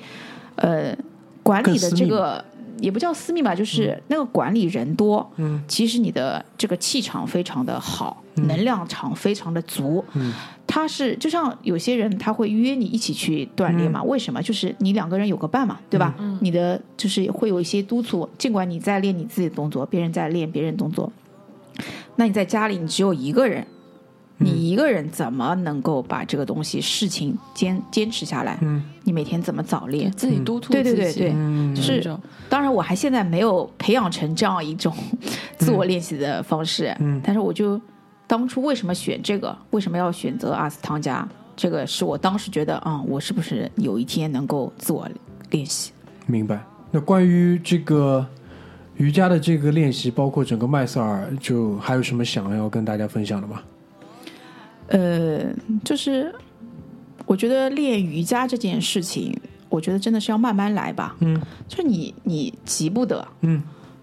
呃，管理的这个也不叫私密吧，就是那个管理人多，嗯，其实你的这个气场非常的好，能量场非常的足，嗯，他是就像有些人他会约你一起去锻炼嘛，为什么？就是你两个人有个伴嘛，对吧？你的就是会有一些督促，尽管你在练你自己的动作，别人在练别人动作，那你在家里你只有一个人。你一个人怎么能够把这个东西事情坚坚持下来？嗯你每天怎么早对练？自己督促对对自己对对，嗯是这种当然，我还现在没有培养成这样一种自我练习的方式。嗯但是我就当初为什么选这个？为什么要选择阿斯汤加？这个是我当时觉得啊、我是不是有一天能够自我练习？明白。那关于这个瑜伽的这个练习，包括整个麦瑟尔，就还有什么想要跟大家分享的吗？呃，就是我觉得练瑜伽这件事情，我觉得真的是要慢慢来吧。嗯，就你你急不得，嗯。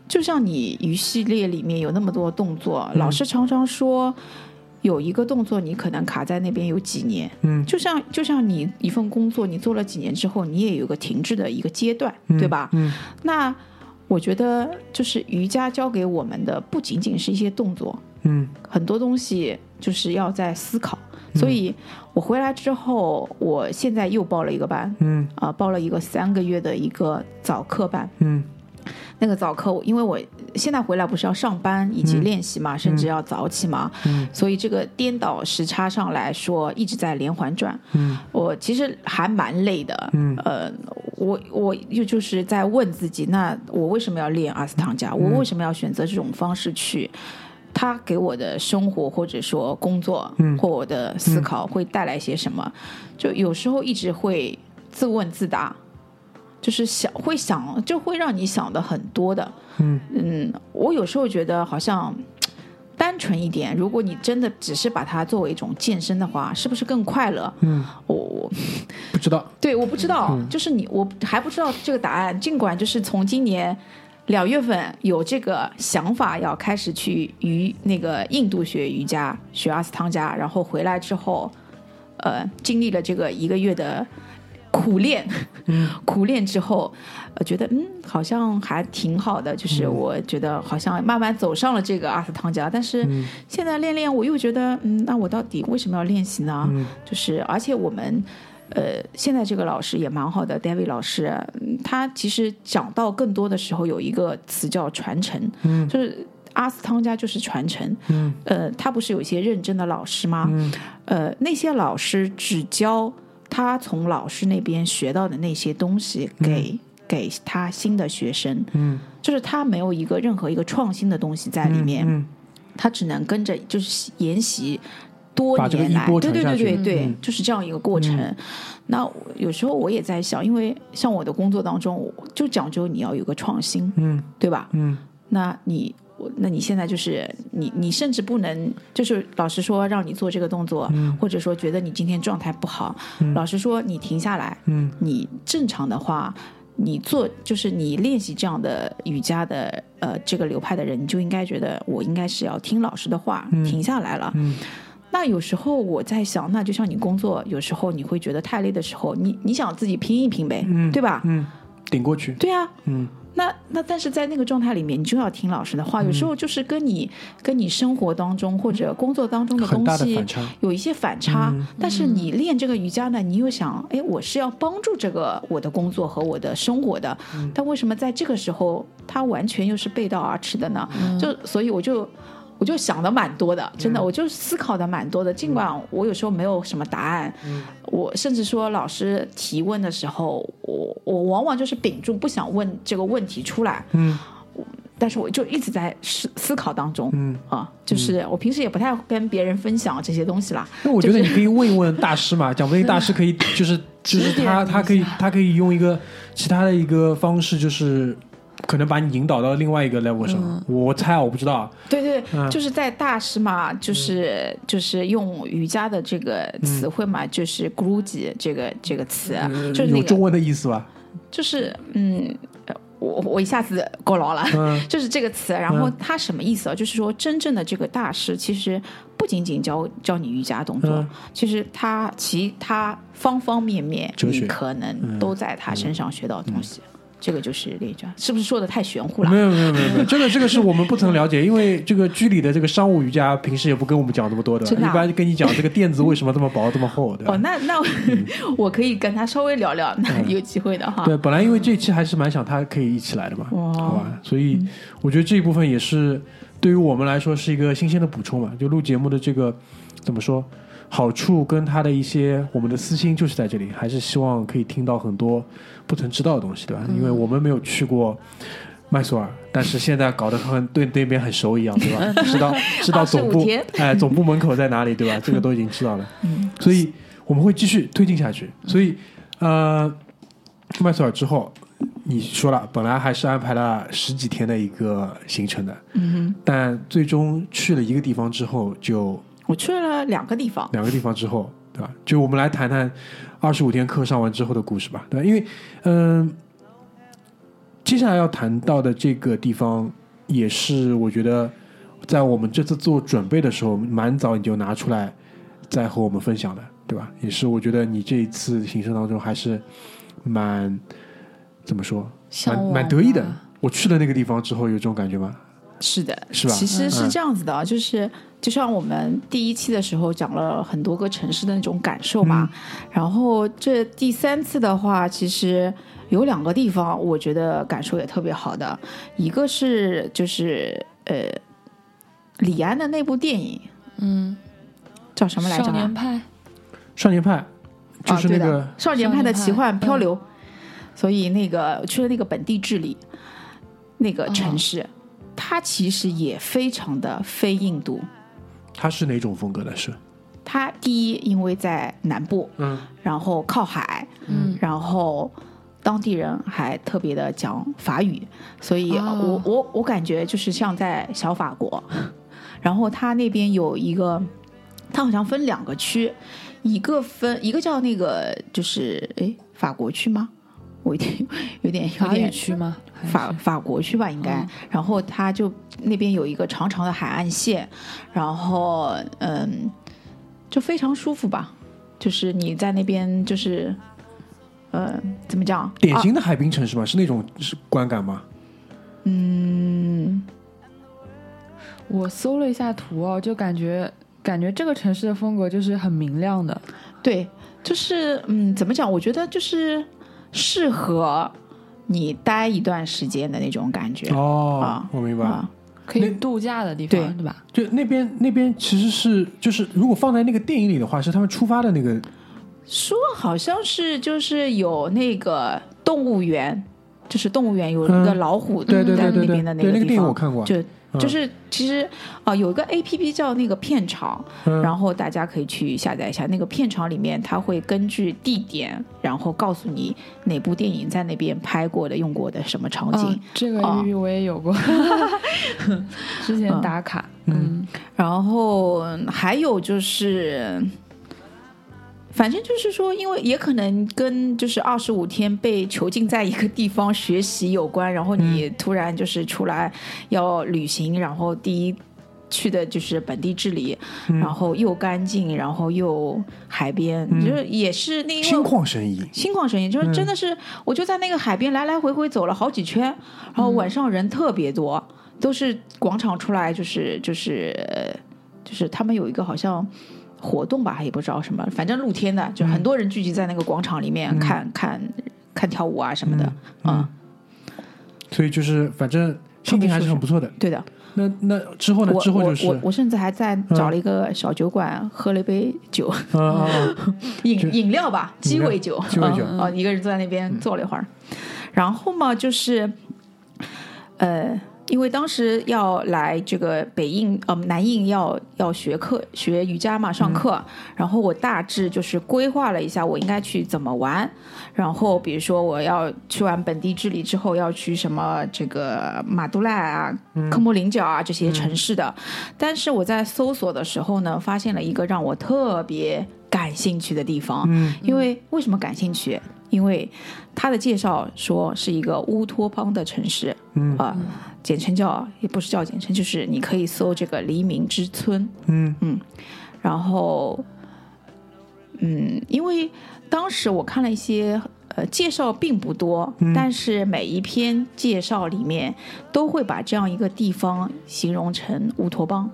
就像你鱼系列里面有那么多动作，老师常常说有一个动作你可能卡在那边有几年，嗯。就像就像你一份工作你做了几年之后，你也有个停滞的一个阶段，嗯对吧？嗯。那我觉得就是瑜伽教给我们的不仅仅是一些动作，嗯。很多东西就是要在思考。所以我回来之后，我现在又报了一个班，嗯啊、报了一个三个月的一个早课班。嗯那个早课，因为我现在回来不是要上班以及嗯练习嘛，甚至要早起嘛，嗯所以这个颠倒时差上来说，一直在连环转。嗯我其实还蛮累的，嗯呃，我我又就是在问自己，那我为什么要练阿斯汤加？我为什么要选择这种方式去？它给我的生活或者说工作，嗯或我的思考会带来些什么？就有时候一直会自问自答，就是想会想，就会让你想的很多的。嗯嗯，我有时候觉得好像单纯一点，如果你真的只是把它作为一种健身的话，是不是更快乐？嗯，我我不知道。对，我不知道，嗯就是你，我还不知道这个答案。尽管就是从今年两月份有这个想法，要开始去瑜那个印度学瑜伽，学阿斯汤加，然后回来之后，呃，经历了这个一个月的苦练，苦练之后，呃，觉得嗯，好像还挺好的。就是我觉得好像慢慢走上了这个阿斯汤加，但是嗯现在练练，我又觉得嗯，那我到底为什么要练习呢？嗯就是而且我们。呃，现在这个老师也蛮好的，David 老师，嗯他其实讲到更多的时候有一个词叫传承，嗯就是阿斯汤加就是传承。嗯呃，他不是有一些认真的老师吗？嗯呃，那些老师只教他从老师那边学到的那些东西给、给他新的学生，嗯就是他没有一个任何一个创新的东西在里面，嗯他只能跟着就是沿袭多年来，对对对对对，嗯就是这样一个过程。那有时候我也在想，因为像我的工作当中，我就讲究你要有个创新，嗯对吧？嗯那你那你现在就是你你甚至不能就是老师说让你做这个动作，嗯或者说觉得你今天状态不好，老师说你停下来，嗯你正常的话。你做就是你练习这样的瑜伽的呃这个流派的人，你就应该觉得我应该是要听老师的话，停下来了。嗯那有时候我在想，那就像你工作，有时候你会觉得太累的时候，你你想自己拼一拼呗，嗯对吧？嗯，顶过去。对啊，嗯那那但是在那个状态里面，你就要听老师的话。有时候就是跟你跟你生活当中或者工作当中的东西有一些反差，但是你练这个瑜伽呢，你又想，哎，我是要帮助这个我的工作和我的生活的，但为什么在这个时候它完全又是背道而驰的呢？就所以我就。我就想的蛮多的，真的，我就思考的蛮多的。尽管我有时候没有什么答案，我甚至说老师提问的时候，我我往往就是屏住不想问这个问题出来，嗯但是我就一直在思思考当中，嗯，啊，就是我平时也不太跟别人分享这些东西啦。那我觉得你可以问一问大师嘛，讲不定大师可以 就是就是他他可以他可以用一个其他的一个方式，就是可能把你引导到另外一个 level 上。我猜啊，我不知道啊。对对，嗯就是在大师嘛，就是、就是用瑜伽的这个词汇嘛，就是 guruji 这个这个词，呃就是那个有中文的意思吧？就是嗯，呃我我一下子够牢了。嗯 就是这个词，然后它什么意思啊？就是说，真正的这个大师，其实不仅仅教教你瑜伽动作，嗯其实他其他方方面面，哲学你可能都在他身上学到东西。这个就是练瑜伽，是不是说的太玄乎了？没有没有没有没有，这个这个是我们不曾了解，因为这个居里的这个商务瑜伽平时也不跟我们讲这么多的，一般跟你讲这个垫子为什么这么薄这么厚，对吧哦，？那那我 我可以跟他稍微聊聊，那有机会的哈。嗯对，本来因为这一期还是蛮想他可以一起来的嘛，哇好吧？所以我觉得这一部分也是对于我们来说是一个新鲜的补充嘛。就录节目的这个怎么说，好处跟他的一些我们的私心就是在这里，还是希望可以听到很多不曾知道的东西，对吧？因为我们没有去过。麦索尔，但是现在搞得很对那边很熟一样，对吧？知道知道总部天哎总部门口在哪里，对吧？这个都已经知道了。所以我们会继续推进下去。所以，呃，麦索尔之后，你说了，本来还是安排了十几天的一个行程的，嗯但最终去了一个地方之后，就哼，我去了两个地方，两个地方之后，对吧？就我们来谈谈二十五天课上完之后的故事吧，对吧？因为，嗯、接下来要谈到的这个地方，也是我觉得在我们这次做准备的时候，蛮早你就拿出来再和我们分享的，对吧？也是我觉得你这一次行程当中还是蛮怎么说，蛮蛮得意的。我去了那个地方之后，有这种感觉吗？是的，是吧？其实是嗯。这样子的啊，就是就像我们第一期的时候讲了很多个城市的那种感受嘛，嗯。然后这第三次的话，其实有两个地方我觉得感受也特别好的，一个是就是呃李安的那部电影嗯，叫什么来着？啊？少年派，少年派就是啊对的那个少年派的奇幻漂流，所以那个去了那个本地治理那个城哦市，它其实也非常的非印度。它是哪种风格的？是它第一，因为在南部，嗯然后靠海，嗯然后当地人还特别的讲法语，所以哦我、我我感觉就是像在小法国。然后它那边有一个，它好像分两个区，一个分一个叫那个就是哎法国区吗？我有点有点有法语点区吗？法法国区吧，应该。嗯然后他就那边有一个长长的海岸线，然后嗯，就非常舒服吧。就是你在那边就是，呃，怎么讲？啊、典型的海滨城市吗？是那种是观感吗？嗯，我搜了一下图哦，就感觉感觉这个城市的风格就是很明亮的，对，就是嗯，怎么讲？我觉得就是适合你待一段时间的那种感觉。哦啊，我明白。啊，可以度假的地方，对吧？就那边那边其实是就是如果放在那个电影里的话，是他们出发的那个说好像是就是有那个动物园，就是动物园有一个嗯老虎对对在对对对那边的对那个个地方，电影我看过，就嗯就是其实啊、有一个 A P P 叫那个片场，嗯然后大家可以去下载一下。那个片场里面，它会根据地点，然后告诉你哪部电影在那边拍过的、用过的什么场景。嗯，这个 A P P 我也有过，之前打卡，嗯，然后还有就是，反正就是说，因为也可能跟就是二十五天被囚禁在一个地方学习有关，然后你突然就是出来要旅行，然后第一。去的就是本地治理，然后又干净，然后又海边，就是也是那因为心旷神怡。心旷神怡，就是真的是，我就在那个海边来来回回走了好几圈，然后晚上人特别多，都是广场出来，就是就是呃就是他们有一个好像活动吧，也不知道什么，反正露天的，就很多人聚集在那个广场里面看、看看跳舞啊什么的，嗯、所以就是反正心情还是很不错的。对的，那那之后呢？我之后就是我甚至还在找了一个小酒馆，喝了一杯酒，饮饮料吧，鸡尾酒，鸡尾酒嗯哦，一个人坐在那边坐了一会儿，然后嘛，就是，呃，因为当时要来这个北印呃南印要要学课学瑜伽嘛，上课，然后我大致就是规划了一下我应该去怎么玩，然后比如说我要去完本地治理之后要去什么这个马都赖啊、科莫林角啊这些城市的，但是我在搜索的时候呢，发现了一个让我特别感兴趣的地方，嗯。因为为什么感兴趣？因为他的介绍说是一个乌托邦的城市，嗯。啊、简称叫也不是叫简称，就是你可以搜这个黎明之村，嗯。嗯。然后，嗯，因为当时我看了一些呃介绍并不多，嗯。但是每一篇介绍里面都会把这样一个地方形容成乌托邦。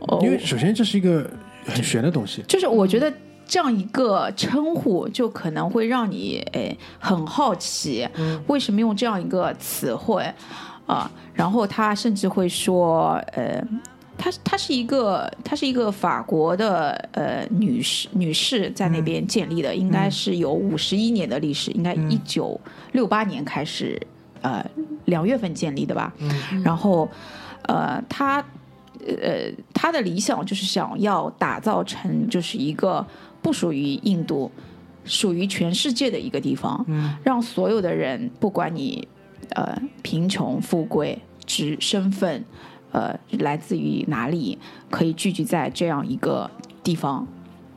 哦，因为首先这是一个很玄的东西。就是我觉得这样一个称呼，就可能会让你诶很好奇，为什么用这样一个词汇啊？然后他甚至会说，呃。她她是一个，她是一个法国的呃女士女士在那边建立的，应该是有五十一年的历史，应该一九六八年开始，呃两月份建立的吧。然后呃，她呃，他的理想就是想要打造成就是一个不属于印度，属于全世界的一个地方，嗯让所有的人，不管你呃贫穷富贵、职身份，呃来自于哪里，可以聚集在这样一个地方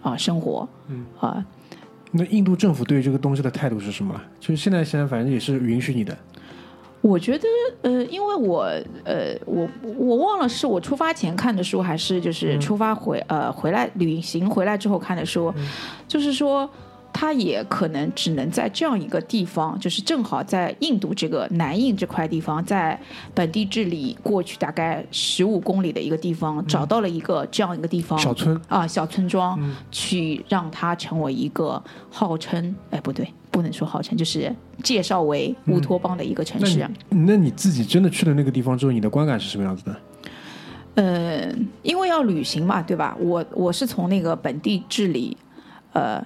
啊、生活，嗯。啊、那印度政府对于这个东西的态度是什么？就是现在现在反正也是允许你的。我觉得，呃，因为我，呃，我我忘了是我出发前看的书，还是就是出发回、呃回来旅行回来之后看的书，就是说，它也可能只能在这样一个地方，就是正好在印度这个南印这块地方，在本地治理过去大概十五公里的一个地方，找到了一个这样一个地方，小村啊小村庄，去让它成为一个号称哎不对，不能说号称，就是介绍为乌托邦的一个城那市。你那你自己真的去了那个地方之后，你的观感是什么样子的？呃，因为要旅行嘛，对吧？我我是从那个本地治理，呃，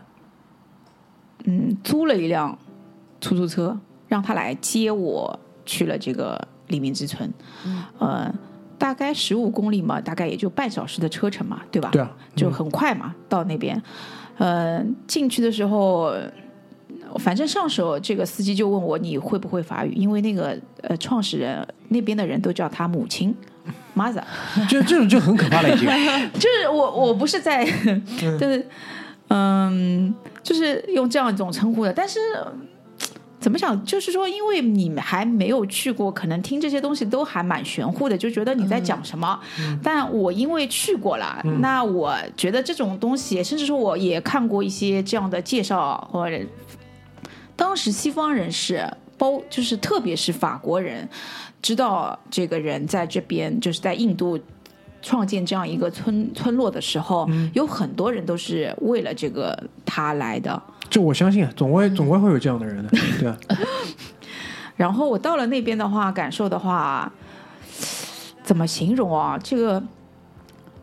嗯，租了一辆出租车，让他来接我去了这个黎明之村，呃，大概十五公里嘛，大概也就半小时的车程嘛，对吧？对啊，就很快嘛，到那边，呃，进去的时候。反正上手这个司机就问我你会不会法语，因为那个呃创始人那边的人都叫他母亲 mother，就这种就很可怕了，已经。就是我我不是在，就是嗯，就是用这样一种称呼的，但是。怎么想？就是说，因为你们还没有去过，可能听这些东西都还蛮玄乎的，就觉得你在讲什么。但我因为去过了，那我觉得这种东西，甚至说我也看过一些这样的介绍，或者当时西方人士，包就是特别是法国人，知道这个人在这边，就是在印度。创建这样一个村村落的时候，有很多人都是为了这个他来的。就我相信，总会总归会有这样的人的，对啊。然后我到了那边的话，感受的话，怎么形容啊？这个，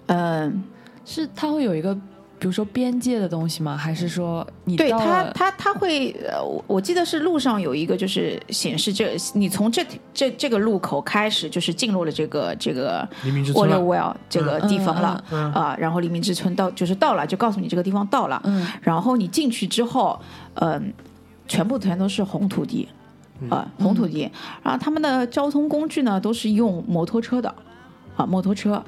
嗯，是他会有一个。比如说边界的东西吗？还是说你对他他他会呃，我记得是路上有一个就是显示这你从这这这个路口开始就是进入了这个这个黎明之村。Well 这个地方了啊，然后黎明之村到就是到了，就告诉你这个地方到了，嗯，然后你进去之后，嗯，全部全都是红土地啊，红土地，然后他们的交通工具呢都是用摩托车的啊，摩托车。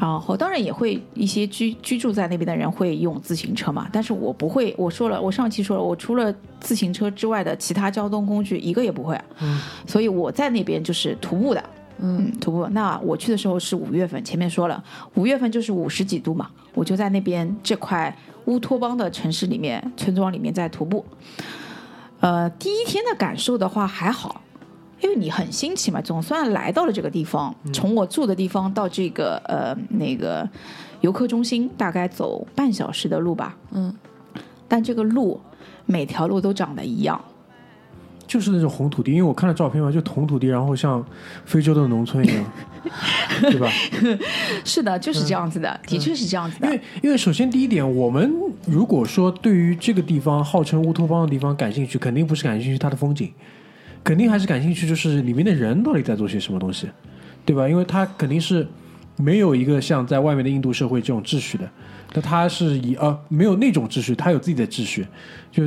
然后当然也会一些居居住在那边的人会用自行车嘛，但是我不会。我说了，我上期说了，我除了自行车之外的其他交通工具一个也不会。嗯，所以我在那边就是徒步的。嗯，徒步。那我去的时候是五月份，前面说了，五月份就是五十几度嘛，我就在那边这块乌托邦的城市里面、村庄里面在徒步。呃，第一天的感受的话还好。因为你很新奇嘛，总算来到了这个地方。从我住的地方到这个呃那个游客中心，大概走半小时的路吧。嗯，但这个路每条路都长得一样，就是那种红土地。因为我看了照片嘛，就红土地，然后像非洲的农村一样，对吧？是的，就是这样子的，的确是这样子的。因为因为首先第一点，我们如果说对于这个地方号称乌托邦的地方感兴趣，肯定不是感兴趣它的风景。肯定还是感兴趣，就是里面的人到底在做些什么东西，对吧？因为他肯定是没有一个像在外面的印度社会这种秩序的，那他是以呃没有那种秩序，他有自己的秩序，就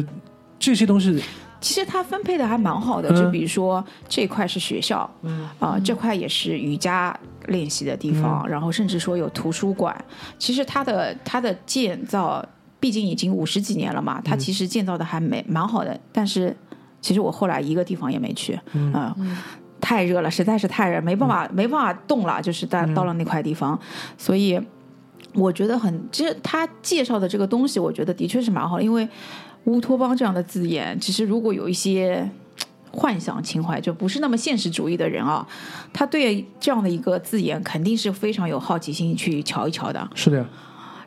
这些东西。其实他分配的还蛮好的，就比如说这块是学校，啊，这块也是瑜伽练习的地方，然后甚至说有图书馆。其实它的它的建造，毕竟已经五十几年了嘛，它其实建造的还没蛮好的，但是。其实我后来一个地方也没去，嗯，太热了，实在是太热，没办法，没办法动了。就是到到了那块地方，所以我觉得很，其实他介绍的这个东西，我觉得的确是蛮好。因为乌托邦这样的字眼，其实如果有一些幻想情怀，就不是那么现实主义的人啊，他对这样的一个字眼，肯定是非常有好奇心去瞧一瞧的。是的。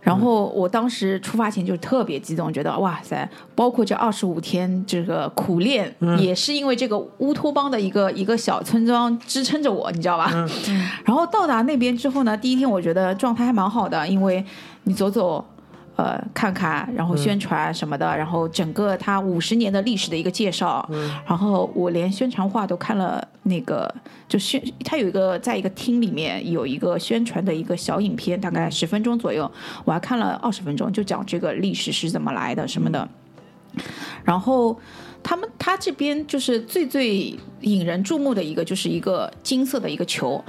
然后我当时出发前就特别激动，觉得哇塞，包括这二十五天这个苦练，也是因为这个乌托邦的一个一个小村庄支撑着我，你知道吧？然后到达那边之后呢，第一天我觉得状态还蛮好的，因为你走走。呃，看看，然后宣传什么的，然后整个它五十年的历史的一个介绍，然后我连宣传画都看了，那个就宣，它有一个在一个厅里面有一个宣传的一个小影片，大概十分钟左右，我还看了二十分钟，就讲这个历史是怎么来的什么的，然后。他们他这边就是最最引人注目的一个，就是一个金色的一个球，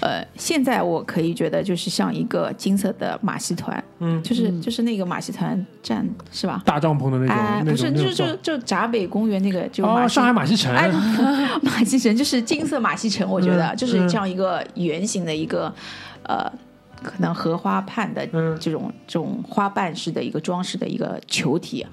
呃，现在我可以觉得就是像一个金色的马戏团，嗯，就是就是那个马戏团站是吧？大帐篷的那种，哎，不是，就就就闸北公园那个就哦，上海马戏城，哎，马戏城就是金色马戏城，我觉得就是这样一个圆形的一个，呃。可能荷花畔的这种这种花瓣式的一个装饰的一个球体，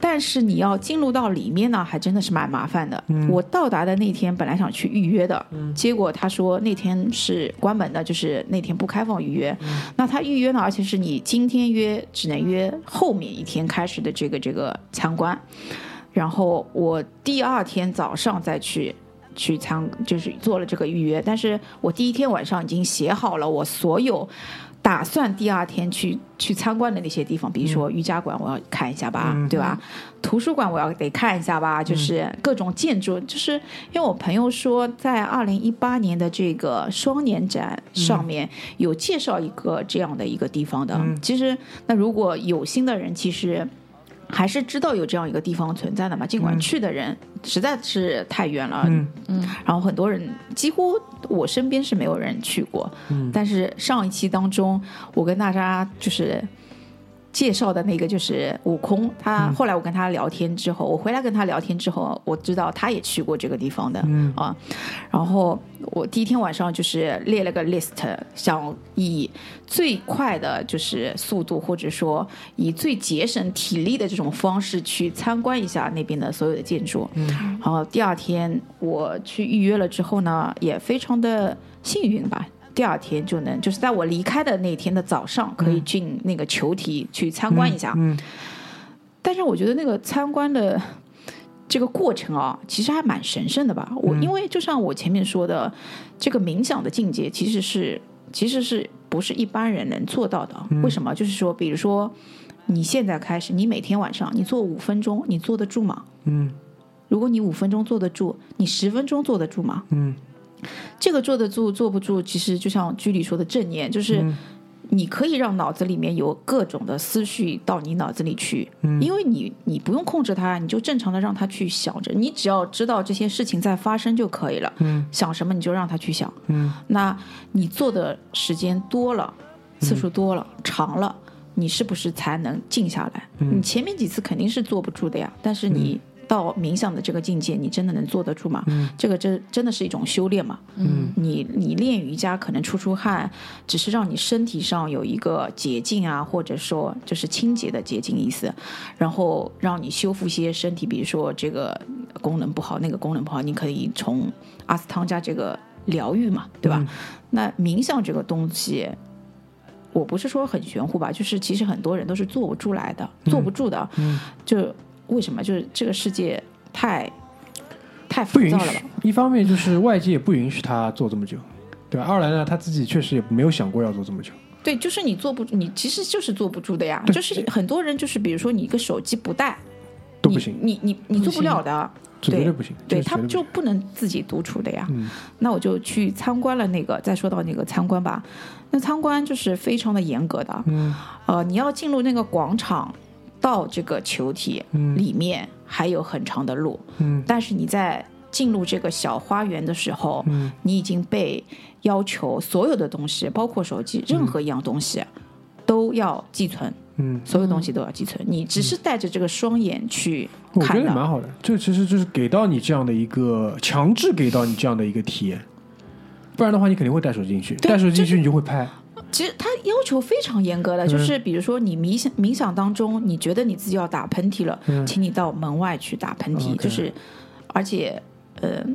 但是你要进入到里面呢，还真的是蛮麻烦的。嗯我到达的那天本来想去预约的，结果他说那天是关门的，就是那天不开放预约。嗯那他预约呢，而且是你今天约只能约后面一天开始的这个这个参观，然后我第二天早上再去。去参就是做了这个预约，但是我第一天晚上已经写好了我所有打算第二天去去参观的那些地方，比如说瑜伽馆我要看一下吧，嗯对吧？图书馆我要得看一下吧，就是各种建筑，就是因为我朋友说，在二零一八年的这个双年展上面有介绍一个这样的一个地方的。其实，那如果有心的人，其实。还是知道有这样一个地方存在的嘛，尽管去的人实在是太远了，嗯。嗯。然后很多人几乎我身边是没有人去过，嗯。但是上一期当中，我跟大家就是介绍的那个就是悟空，他嗯后来我跟他聊天之后，我回来跟他聊天之后，我知道他也去过这个地方的、嗯啊。然后我第一天晚上就是列了个 list，想以最快的就是速度，或者说以最节省体力的这种方式去参观一下那边的所有的建筑。嗯然后第二天我去预约了之后呢，也非常的幸运吧。第二天就能，就是在我离开的那天的早上，可以进那个球体去参观一下。嗯但是我觉得那个参观的这个过程啊，其实还蛮神圣的吧。我因为就像我前面说的，这个冥想的境界其实是其实是不是一般人能做到的？为什么？就是说，比如说你现在开始，你每天晚上你做五分钟，你坐得住吗？嗯如果你五分钟坐得住，你十分钟坐得住吗？嗯这个坐得住坐不住，其实就像居里说的正念，就是嗯你可以让脑子里面有各种的思绪到你脑子里去，嗯因为你你不用控制它，你就正常的让它去想着，你只要知道这些事情在发生就可以了。嗯想什么你就让它去想，嗯那你做的时间多了，次数多了，长了。你是不是才能静下来？嗯你前面几次肯定是坐不住的呀，但是你到冥想的这个境界，你真的能坐得住吗？嗯这个真真的是一种修炼嘛。嗯你你练瑜伽可能出出汗，只是让你身体上有一个洁净啊，或者说就是清洁的洁净意思，然后让你修复一些身体，比如说这个功能不好，那个功能不好，你可以从阿斯汤加这个疗愈嘛，对吧？嗯那冥想这个东西。我不是说很玄乎吧，就是其实很多人都是坐不住来的，坐不住的，嗯就为什么？就是这个世界太太浮躁了吧许？。一方面就是外界也不允许他做这么久，对吧？二来呢，他自己确实也没有想过要做这么久。对，就是你坐不住，你其实就是坐不住的呀。就是很多人就是，比如说你一个手机不带，都不行你你你你做不了的。对绝对不行，对他们就不能自己独处的呀。嗯那我就去参观了那个，再说到那个参观吧。那参观就是非常的严格的，嗯呃，你要进入那个广场，到这个球体嗯。里面还有很长的路，嗯。但是你在进入这个小花园的时候，嗯。你已经被要求所有的东西，包括手机，任何一样东西、都要寄存，嗯，所有东西都要寄存。你只是带着这个双眼去我觉得蛮好的。这其实就是给到你这样的一个强制给到你这样的一个体验，不然的话你肯定会带手机进去，带手机进去你就会拍。其实他要求非常严格的，就是比如说你冥想冥想当中，你觉得你自己要打喷嚏了，嗯。请你到门外去打喷嚏就是而且呃。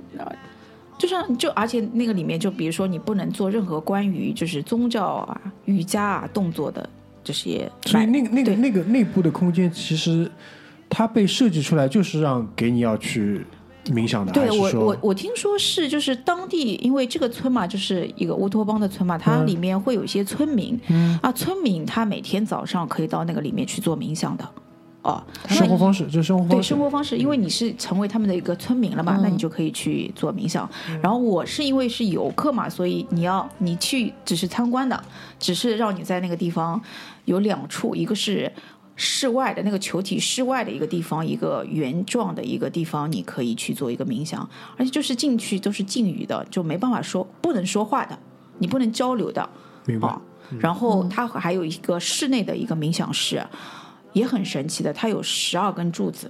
就像就而且那个里面就比如说你不能做任何关于就是宗教啊、瑜伽啊动作的这些，所以那个那个那个内部的空间，其实它被设计出来就是让给你要去冥想的，对我我我听说是就是当地，因为这个村嘛，就是一个乌托邦的村嘛，它嗯里面会有一些村民、嗯啊，村民他每天早上可以到那个里面去做冥想的，哦，生活方式，就是生活对方式生。活方式，因为你是成为他们的一个村民了嘛，那你就可以去做冥想。然后我是因为是游客嘛，所以你要你去只是参观的，只是让你在那个地方有两处，一个是。室外的那个球体，室外的一个地方，一个圆状的一个地方，你可以去做一个冥想，而且就是进去都是禁语的，就没办法说，不能说话的，你不能交流的，明白啊。然后它还有一个室内的一个冥想室，也很神奇的，它有十二根柱子，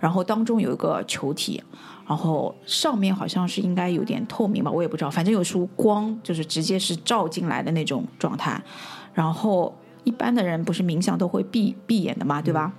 然后当中有一个球体，然后上面好像是应该有点透明吧，我也不知道，反正有束光，就是直接是照进来的那种状态。然后一般的人不是冥想都会闭闭眼的嘛，对吧？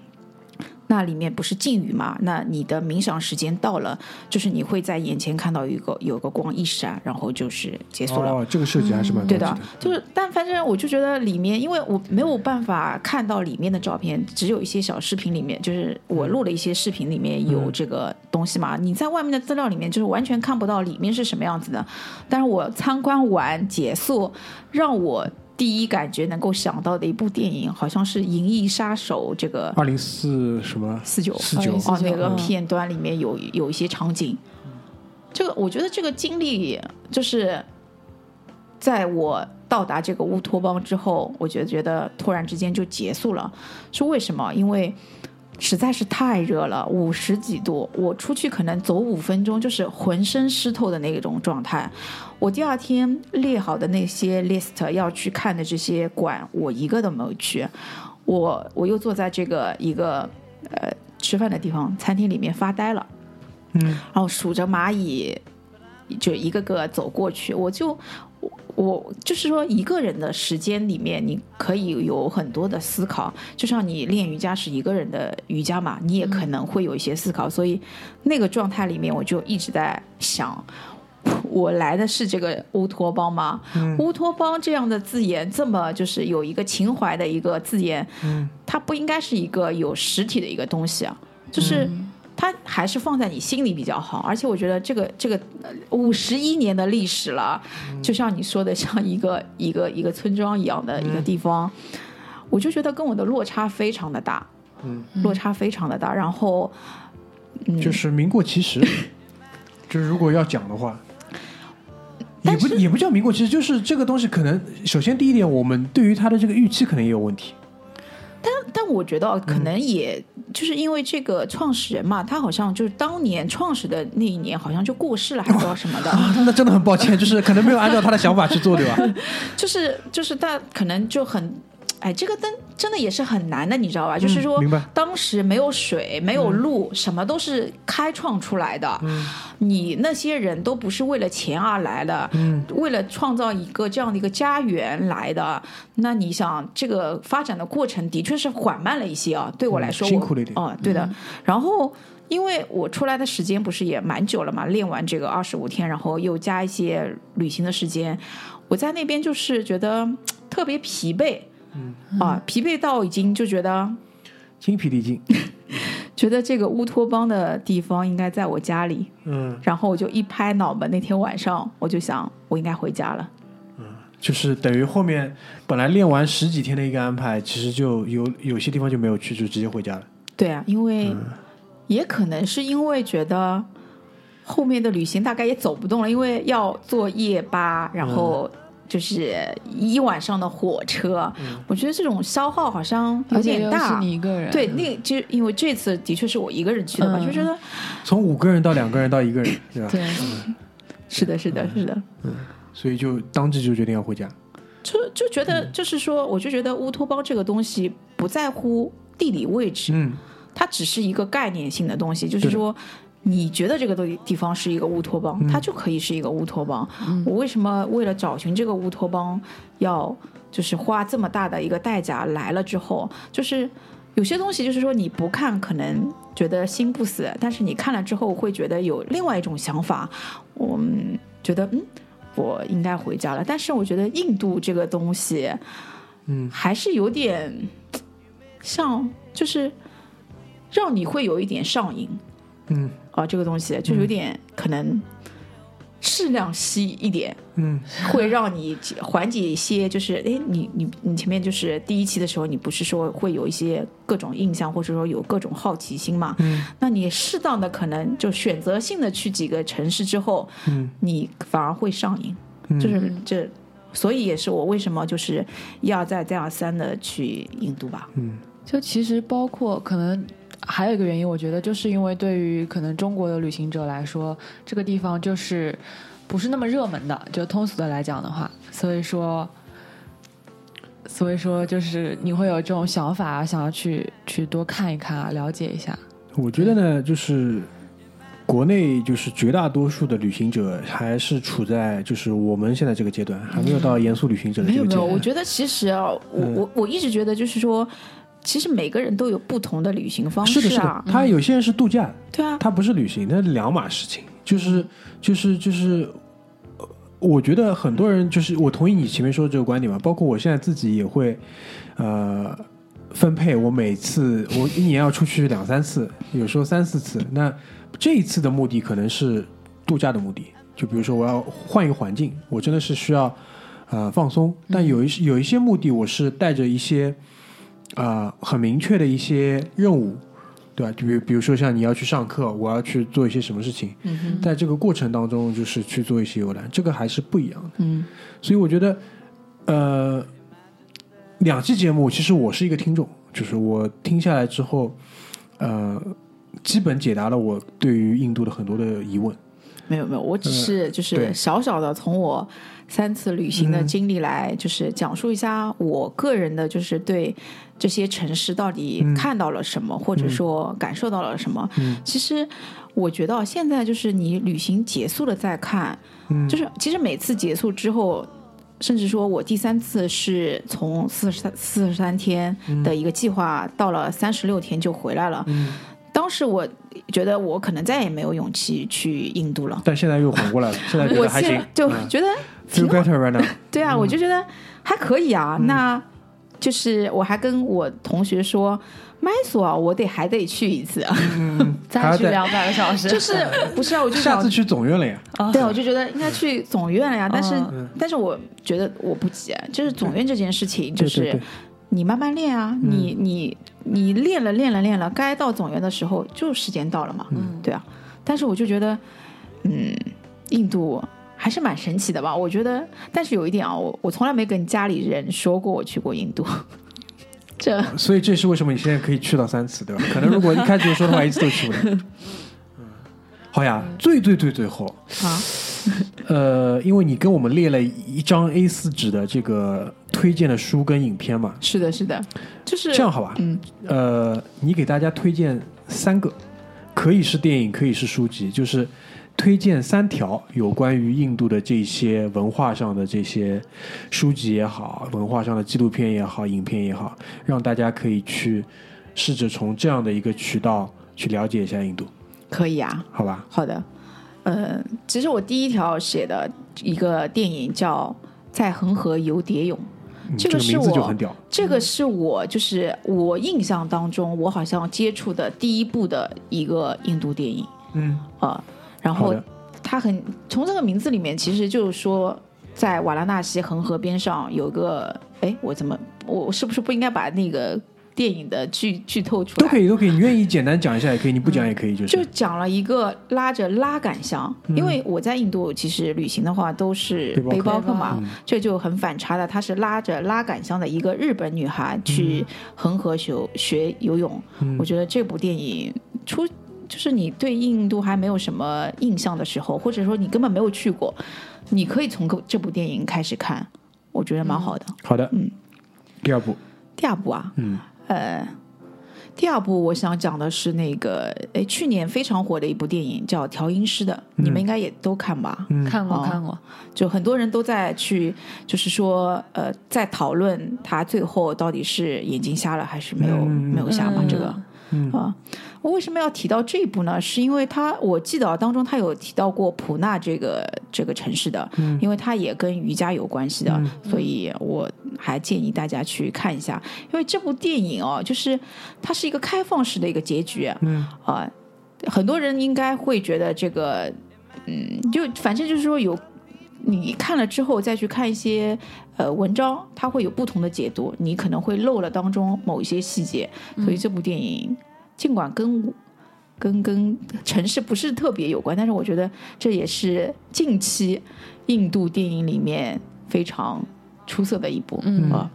那里面不是禁语嘛？那你的冥想时间到了，就是你会在眼前看到一个有个光一闪，然后就是结束了。哦，这个设计还是蛮对的，，就是，但反正我就觉得里面，因为我没有办法看到里面的照片，只有一些小视频里面，就是我录了一些视频里面有这个东西嘛。你在外面的资料里面，就是完全看不到里面是什么样子的。但是我参观完结束，让我第一感觉能够想到的一部电影，好像是《银翼杀手》这个二零四什么？四九。四九。2049哦，那个嗯片段里面有有一些场景，这个我觉得这个经历就是在我到达这个乌托邦之后，我觉得觉得突然之间就结束了，是为什么？因为实在是太热了，五十几度，我出去可能走五分钟就是浑身湿透的那种状态。我第二天列好的那些 list 要去看的这些馆，我一个都没有去。我我又坐在这个一个呃吃饭的地方餐厅里面发呆了，嗯，然后数着蚂蚁，就一个个走过去，我就我我就是说一个人的时间里面，你可以有很多的思考，就像你练瑜伽是一个人的瑜伽嘛，你也可能会有一些思考，所以那个状态里面，我就一直在想。我来的是这个乌托邦吗？乌托邦这样的字眼，这么就是有一个情怀的一个字眼，它不应该是一个有实体的一个东西啊，就是它还是放在你心里比较好。而且我觉得这个这个五十一年的历史了，就像你说的，像一个一个一个村庄一样的一个地方，我就觉得跟我的落差非常的大，嗯，落差非常的大。然后，嗯，就是名过其实，就是如果要讲的话。也不也不叫名过其实，就是这个东西可能，首先第一点，我们对于它的这个预期可能也有问题。但我觉得可能也就是因为这个创始人嘛，他好像就是当年创始的那一年，好像就过世了，还不知道什么的。啊，那真的很抱歉，就是可能没有按照他的想法去做，对吧？就是就是他可能就很，哎，这个灯真的也是很难的，你知道吧？就是说当时没有水，没有路，什么都是开创出来的。你那些人都不是为了钱而来的，嗯为了创造一个这样的一个家园来的。那你想，这个发展的过程的确是缓慢了一些啊。对我来说，辛苦了一点哦，对的。然后。因为我出来的时间不是也蛮久了嘛，练完这个二十五天，然后又加一些旅行的时间，我在那边就是觉得特别疲惫，嗯啊，疲惫到已经就觉得精疲力尽。觉得这个乌托邦的地方应该在我家里，嗯，然后我就一拍脑门，那天晚上我就想我应该回家了。嗯就是等于后面本来练完十几天的一个安排，其实就有有些地方就没有去，就直接回家了。对啊，因为、也可能是因为觉得后面的旅行大概也走不动了，因为要坐夜巴，然后就是一晚上的火车，我觉得这种消耗好像有点大。你一个人，对，那就因为这次的确是我一个人去的嘛，嗯。就觉得。从五个人到两个人到一个人，对吧？对，是的，是的，是的。所以就当即就决定要回家。就就觉得，就是说，我就觉得乌托邦这个东西不在乎地理位置，嗯，它只是一个概念性的东西，就是说。你觉得这个地地方是一个乌托邦，它就可以是一个乌托邦。我为什么为了找寻这个乌托邦，要就是花这么大的一个代价来了之后，就是有些东西就是说你不看可能觉得心不死，但是你看了之后会觉得有另外一种想法。我觉得嗯，我应该回家了。但是我觉得印度这个东西，嗯，还是有点像，就是让你会有一点上瘾嗯。哦，这个东西就有点可能适量吸一点，嗯。会让你缓解一些，就是哎，你你你前面就是第一期的时候，你不是说会有一些各种印象，或者说有各种好奇心嘛？嗯。那你适当的可能就选择性的去几个城市之后，嗯。你反而会上瘾，嗯。就是这，所以也是我为什么就是一而再再而三的去印度吧。嗯。就其实包括可能还有一个原因，我觉得就是因为对于可能中国的旅行者来说，这个地方就是不是那么热门的，就通俗的来讲的话，所以说。所以说，就是你会有这种想法啊，想要去去多看一看啊，了解一下。我觉得呢，就是国内就是绝大多数的旅行者还是处在就是我们现在这个阶段，还没有到严肃旅行者的没有没有，这个阶段。我觉得其实啊，我嗯我我一直觉得就是说，其实每个人都有不同的旅行方是的，是式啊的，，他有些人是度假，对啊，他不是旅行，那是两码事情。就是就是就是，呃我觉得很多人就是我同意你前面说的这个观点嘛，包括我现在自己也会，呃，分配我每次我一年要出去两三次，有时候三四次。那这一次的目的可能是度假的目的，就比如说我要换一个环境，我真的是需要呃放松。但有一有一些目的，我是带着一些啊、呃很明确的一些任务。对吧？就比比如说像你要去上课，我要去做一些什么事情，嗯在这个过程当中，就是去做一些游览，这个还是不一样的。嗯所以我觉得，呃，两期节目其实我是一个听众，就是我听下来之后，呃，基本解答了我对于印度的很多的疑问。没有没有，我只是就是小小的从我三次旅行的嗯经历来，就是讲述一下我个人的，就是对这些城市到底嗯看到了什么，或者说感受到了什么。嗯其实我觉得现在就是你旅行结束了再看，嗯就是其实每次结束之后。甚至说，我第三次是从四十三四十三天的一个计划，到了三十六天就回来了。嗯，当时我觉得我可能再也没有勇气去印度了。但现在又缓过来了，现在觉我得还行就嗯觉得 feel，better right now。对啊，我就觉得还可以啊。那就是我还跟我同学说，麦索啊我得还得去一次，嗯，再去两百个小时，就是 不是啊？我就下次，去总院了呀。对，我就觉得应该去总院了呀。但是嗯，但是我觉得我不急，就是总院这件事情，就是你慢慢练啊，你你你练了练了练了，该到总院的时候就时间到了嘛，嗯对啊。但是我就觉得，嗯，印度还是蛮神奇的吧？我觉得，但是有一点啊，我我从来没跟家里人说过我去过印度，这所以这是为什么你现在可以去到三次，对吧？可能如果一开始就说的话，一次都去不了。嗯，好呀，最最最最后，啊，呃，因为你跟我们列了一张 A 四纸的这个推荐的书跟影片嘛，是的，是的，就是这样好吧？嗯，呃，你给大家推荐三个，可以是电影，可以是书籍，就是推荐三条有关于印度的这些文化上的这些书籍也好，文化上的纪录片也好，影片也好，让大家可以去试着从这样的一个渠道去了解一下印度，可以啊，好吧？好的，呃，其实我第一条写的一个电影叫《在恒河游蝶泳》。嗯这个是个名字就我很屌，这个是我就是我印象当中，我好像接触的第一部的一个印度电影。嗯，啊、然后好的，它很从这个名字里面，其实就是说，在瓦拉纳西恒河边上有个，哎，我怎么我我是不是不应该把那个电影的剧剧透出来？都可以，都可以，你愿意简单讲一下也可以，你不讲也可以，就是就讲了一个拉着拉杆箱，因为我在印度其实旅行的话都是背包客嘛嗯，这就很反差的。她是拉着拉杆箱的一个日本女孩去恒河学学游泳。嗯我觉得这部电影出。就是你对印度还没有什么印象的时候，或者说你根本没有去过，你可以从这这部电影开始看，我觉得蛮好的。好的，嗯，第二部，第二部啊，嗯。呃，第二部我想讲的是那个，哎，去年非常火的一部电影叫《调音师》的，你们应该也都看吧？嗯，看过哦看过，就很多人都在去，就是说，呃，在讨论他最后到底是眼睛瞎了还是没有、嗯。没有瞎嘛？这个嗯。啊，我为什么要提到这一部呢？是因为他我记得啊当中他有提到过普纳这个这个城市的，嗯因为它也跟瑜伽有关系的，嗯所以我还建议大家去看一下。因为这部电影哦，就是它是一个开放式的一个结局嗯啊、嗯很多人应该会觉得这个，嗯，就反正就是说有。你看了之后再去看一些呃文章，它会有不同的解读，你可能会漏了当中某一些细节，所以这部电影尽管跟跟跟城市不是特别有关，但是我觉得这也是近期印度电影里面非常出色的一部，嗯啊。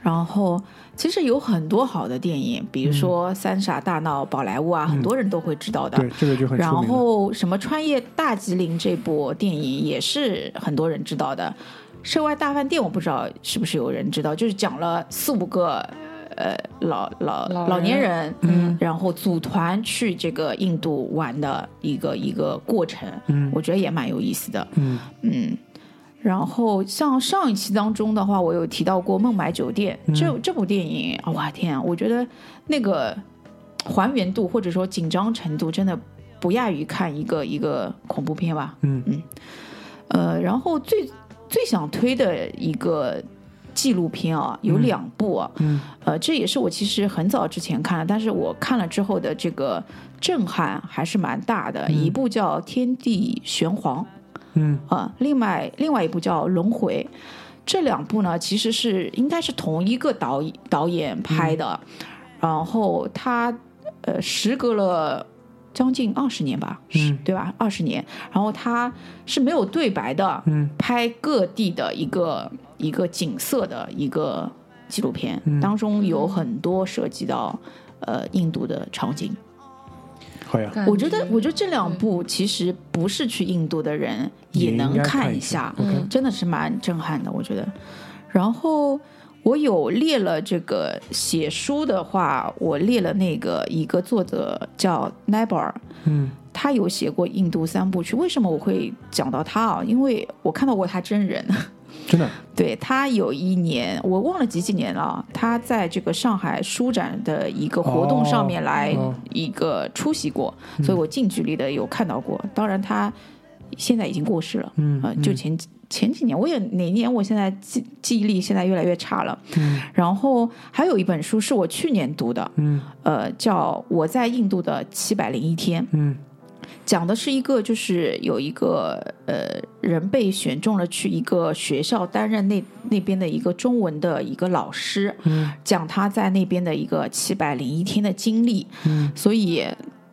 然后其实有很多好的电影，比如说《三傻大闹宝莱坞》啊，很多人都会知道的。对，这个就很出然。后什么《穿越大吉林》这部电影也是很多人知道的，《涉外大饭店》我不知道是不是有人知道，就是讲了四五个呃老老老老年人，嗯然后组团去这个印度玩的一个一个过程，嗯。我觉得也蛮有意思的，嗯。嗯。然后像上一期当中的话，我有提到过《孟买酒店》这这部电影，哇天啊，我觉得那个还原度或者说紧张程度真的不亚于看一个一个恐怖片吧。嗯。嗯，呃，然后最最想推的一个纪录片啊，有两部啊，嗯。呃，这也是我其实很早之前看了，但是我看了之后的这个震撼还是蛮大的。一部叫《天地玄黄》。嗯。啊，另外另外一部叫《轮回》，这两部呢其实是应该是同一个导导演拍的，然后他呃时隔了将近二十年吧，是嗯对吧？二十年，然后他是没有对白的，嗯拍各地的一个一个景色的一个纪录片，嗯当中有很多涉及到呃印度的场景。好呀，我觉得，我觉得这两部其实不是去印度的人也能看一一下，真的是蛮震撼的，我觉得。然后我有列了这个写书的话，我列了那个一个作者叫 Nabar，嗯他有写过印度三部曲。为什么我会讲到他啊？因为我看到过他真人。真的，对他有一年，我忘了几几年了，他在这个上海书展的一个活动上面来哦一个出席过，所以我近距离的有看到过。当然，他现在已经过世了，嗯呃，就前前几年，我也哪年，我现在记记忆力现在越来越差了。嗯。然后还有一本书是我去年读的，嗯。呃，叫《我在印度的七百零一天》。嗯。讲的是一个，就是有一个呃人被选中了去一个学校担任那那边的一个中文的一个老师，嗯。讲他在那边的一个七百零一天的经历，嗯。所以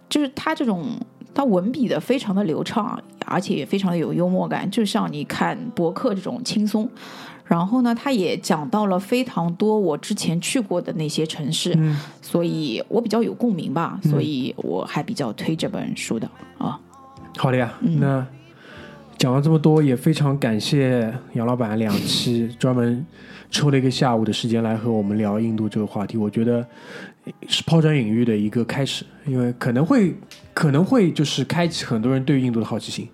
就是他这种他文笔的非常的流畅，而且也非常的有幽默感，就像你看博客这种轻松。然后呢，他也讲到了非常多我之前去过的那些城市，嗯，所以我比较有共鸣吧，所以我还比较推这本书的啊。好的呀。嗯那讲了这么多，也非常感谢杨老板两期专门抽了一个下午的时间来和我们聊印度这个话题。我觉得是抛砖引玉的一个开始，因为可能会可能会就是开启很多人对于印度的好奇心。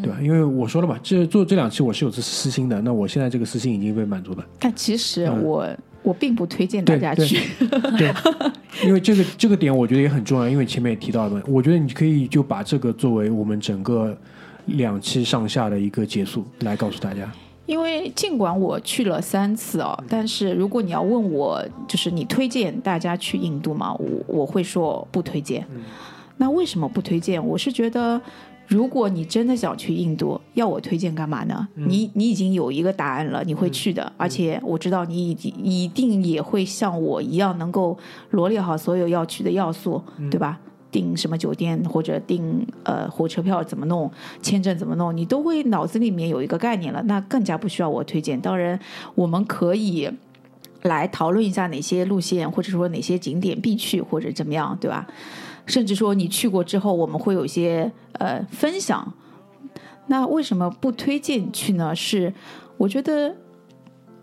对吧？因为我说了嘛，这做这两期我是有这私心的，那我现在这个私心已经被满足了。但其实嗯我、我并不推荐大家去。对，因为这个这个点我觉得也很重要，因为前面也提到了嘛，我觉得你可以就把这个作为我们整个两期上下的一个结束来告诉大家。因为尽管我去了三次哦，但是如果你要问我，就是你推荐大家去印度吗？我我会说不推荐。那为什么不推荐？我是觉得，如果你真的想去印度，要我推荐干嘛呢？你你已经有一个答案了，你会去的，而且我知道你已经一定也会像我一样，能够罗列好所有要去的要素，对吧？订什么酒店或者订呃火车票怎么弄，签证怎么弄，你都会脑子里面有一个概念了，那更加不需要我推荐。当然，我们可以来讨论一下哪些路线，或者说哪些景点必去，或者怎么样，对吧？甚至说你去过之后，我们会有一些呃分享。那为什么不推荐去呢？是我觉得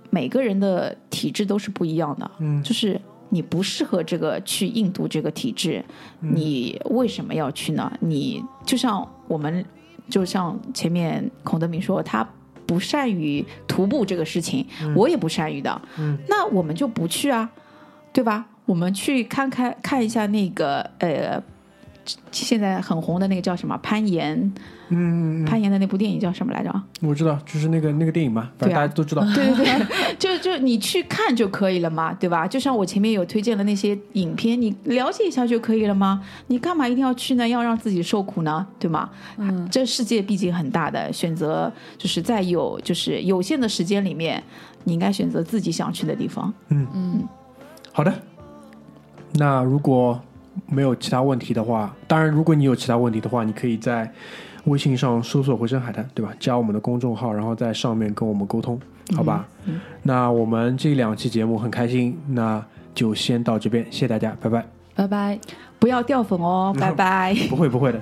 每个人的体质都是不一样的，嗯就是你不适合这个去印度这个体质，你为什么要去呢？你就像我们，就像前面孔德明说，他不善于徒步这个事情，我也不善于的，嗯那我们就不去啊，对吧？我们去看看看一下那个呃，现在很红的那个叫什么攀岩，嗯，嗯攀岩的那部电影叫什么来着？我知道，就是那个那个电影嘛，反正大家都知道。对 对对，就就你去看就可以了嘛，对吧？就像我前面有推荐的那些影片，你了解一下就可以了吗？你干嘛一定要去呢？要让自己受苦呢？对吗？嗯，这世界毕竟很大的，选择就是在有就是有限的时间里面，你应该选择自己想去的地方。嗯嗯，好的，那如果没有其他问题的话，当然，如果你有其他问题的话，你可以在微信上搜索“回声海滩”，对吧？加我们的公众号，然后在上面跟我们沟通，好吧？嗯那我们这两期节目很开心，那就先到这边，谢谢大家，拜拜。拜拜。不要掉粉哦，拜拜。不会不会的。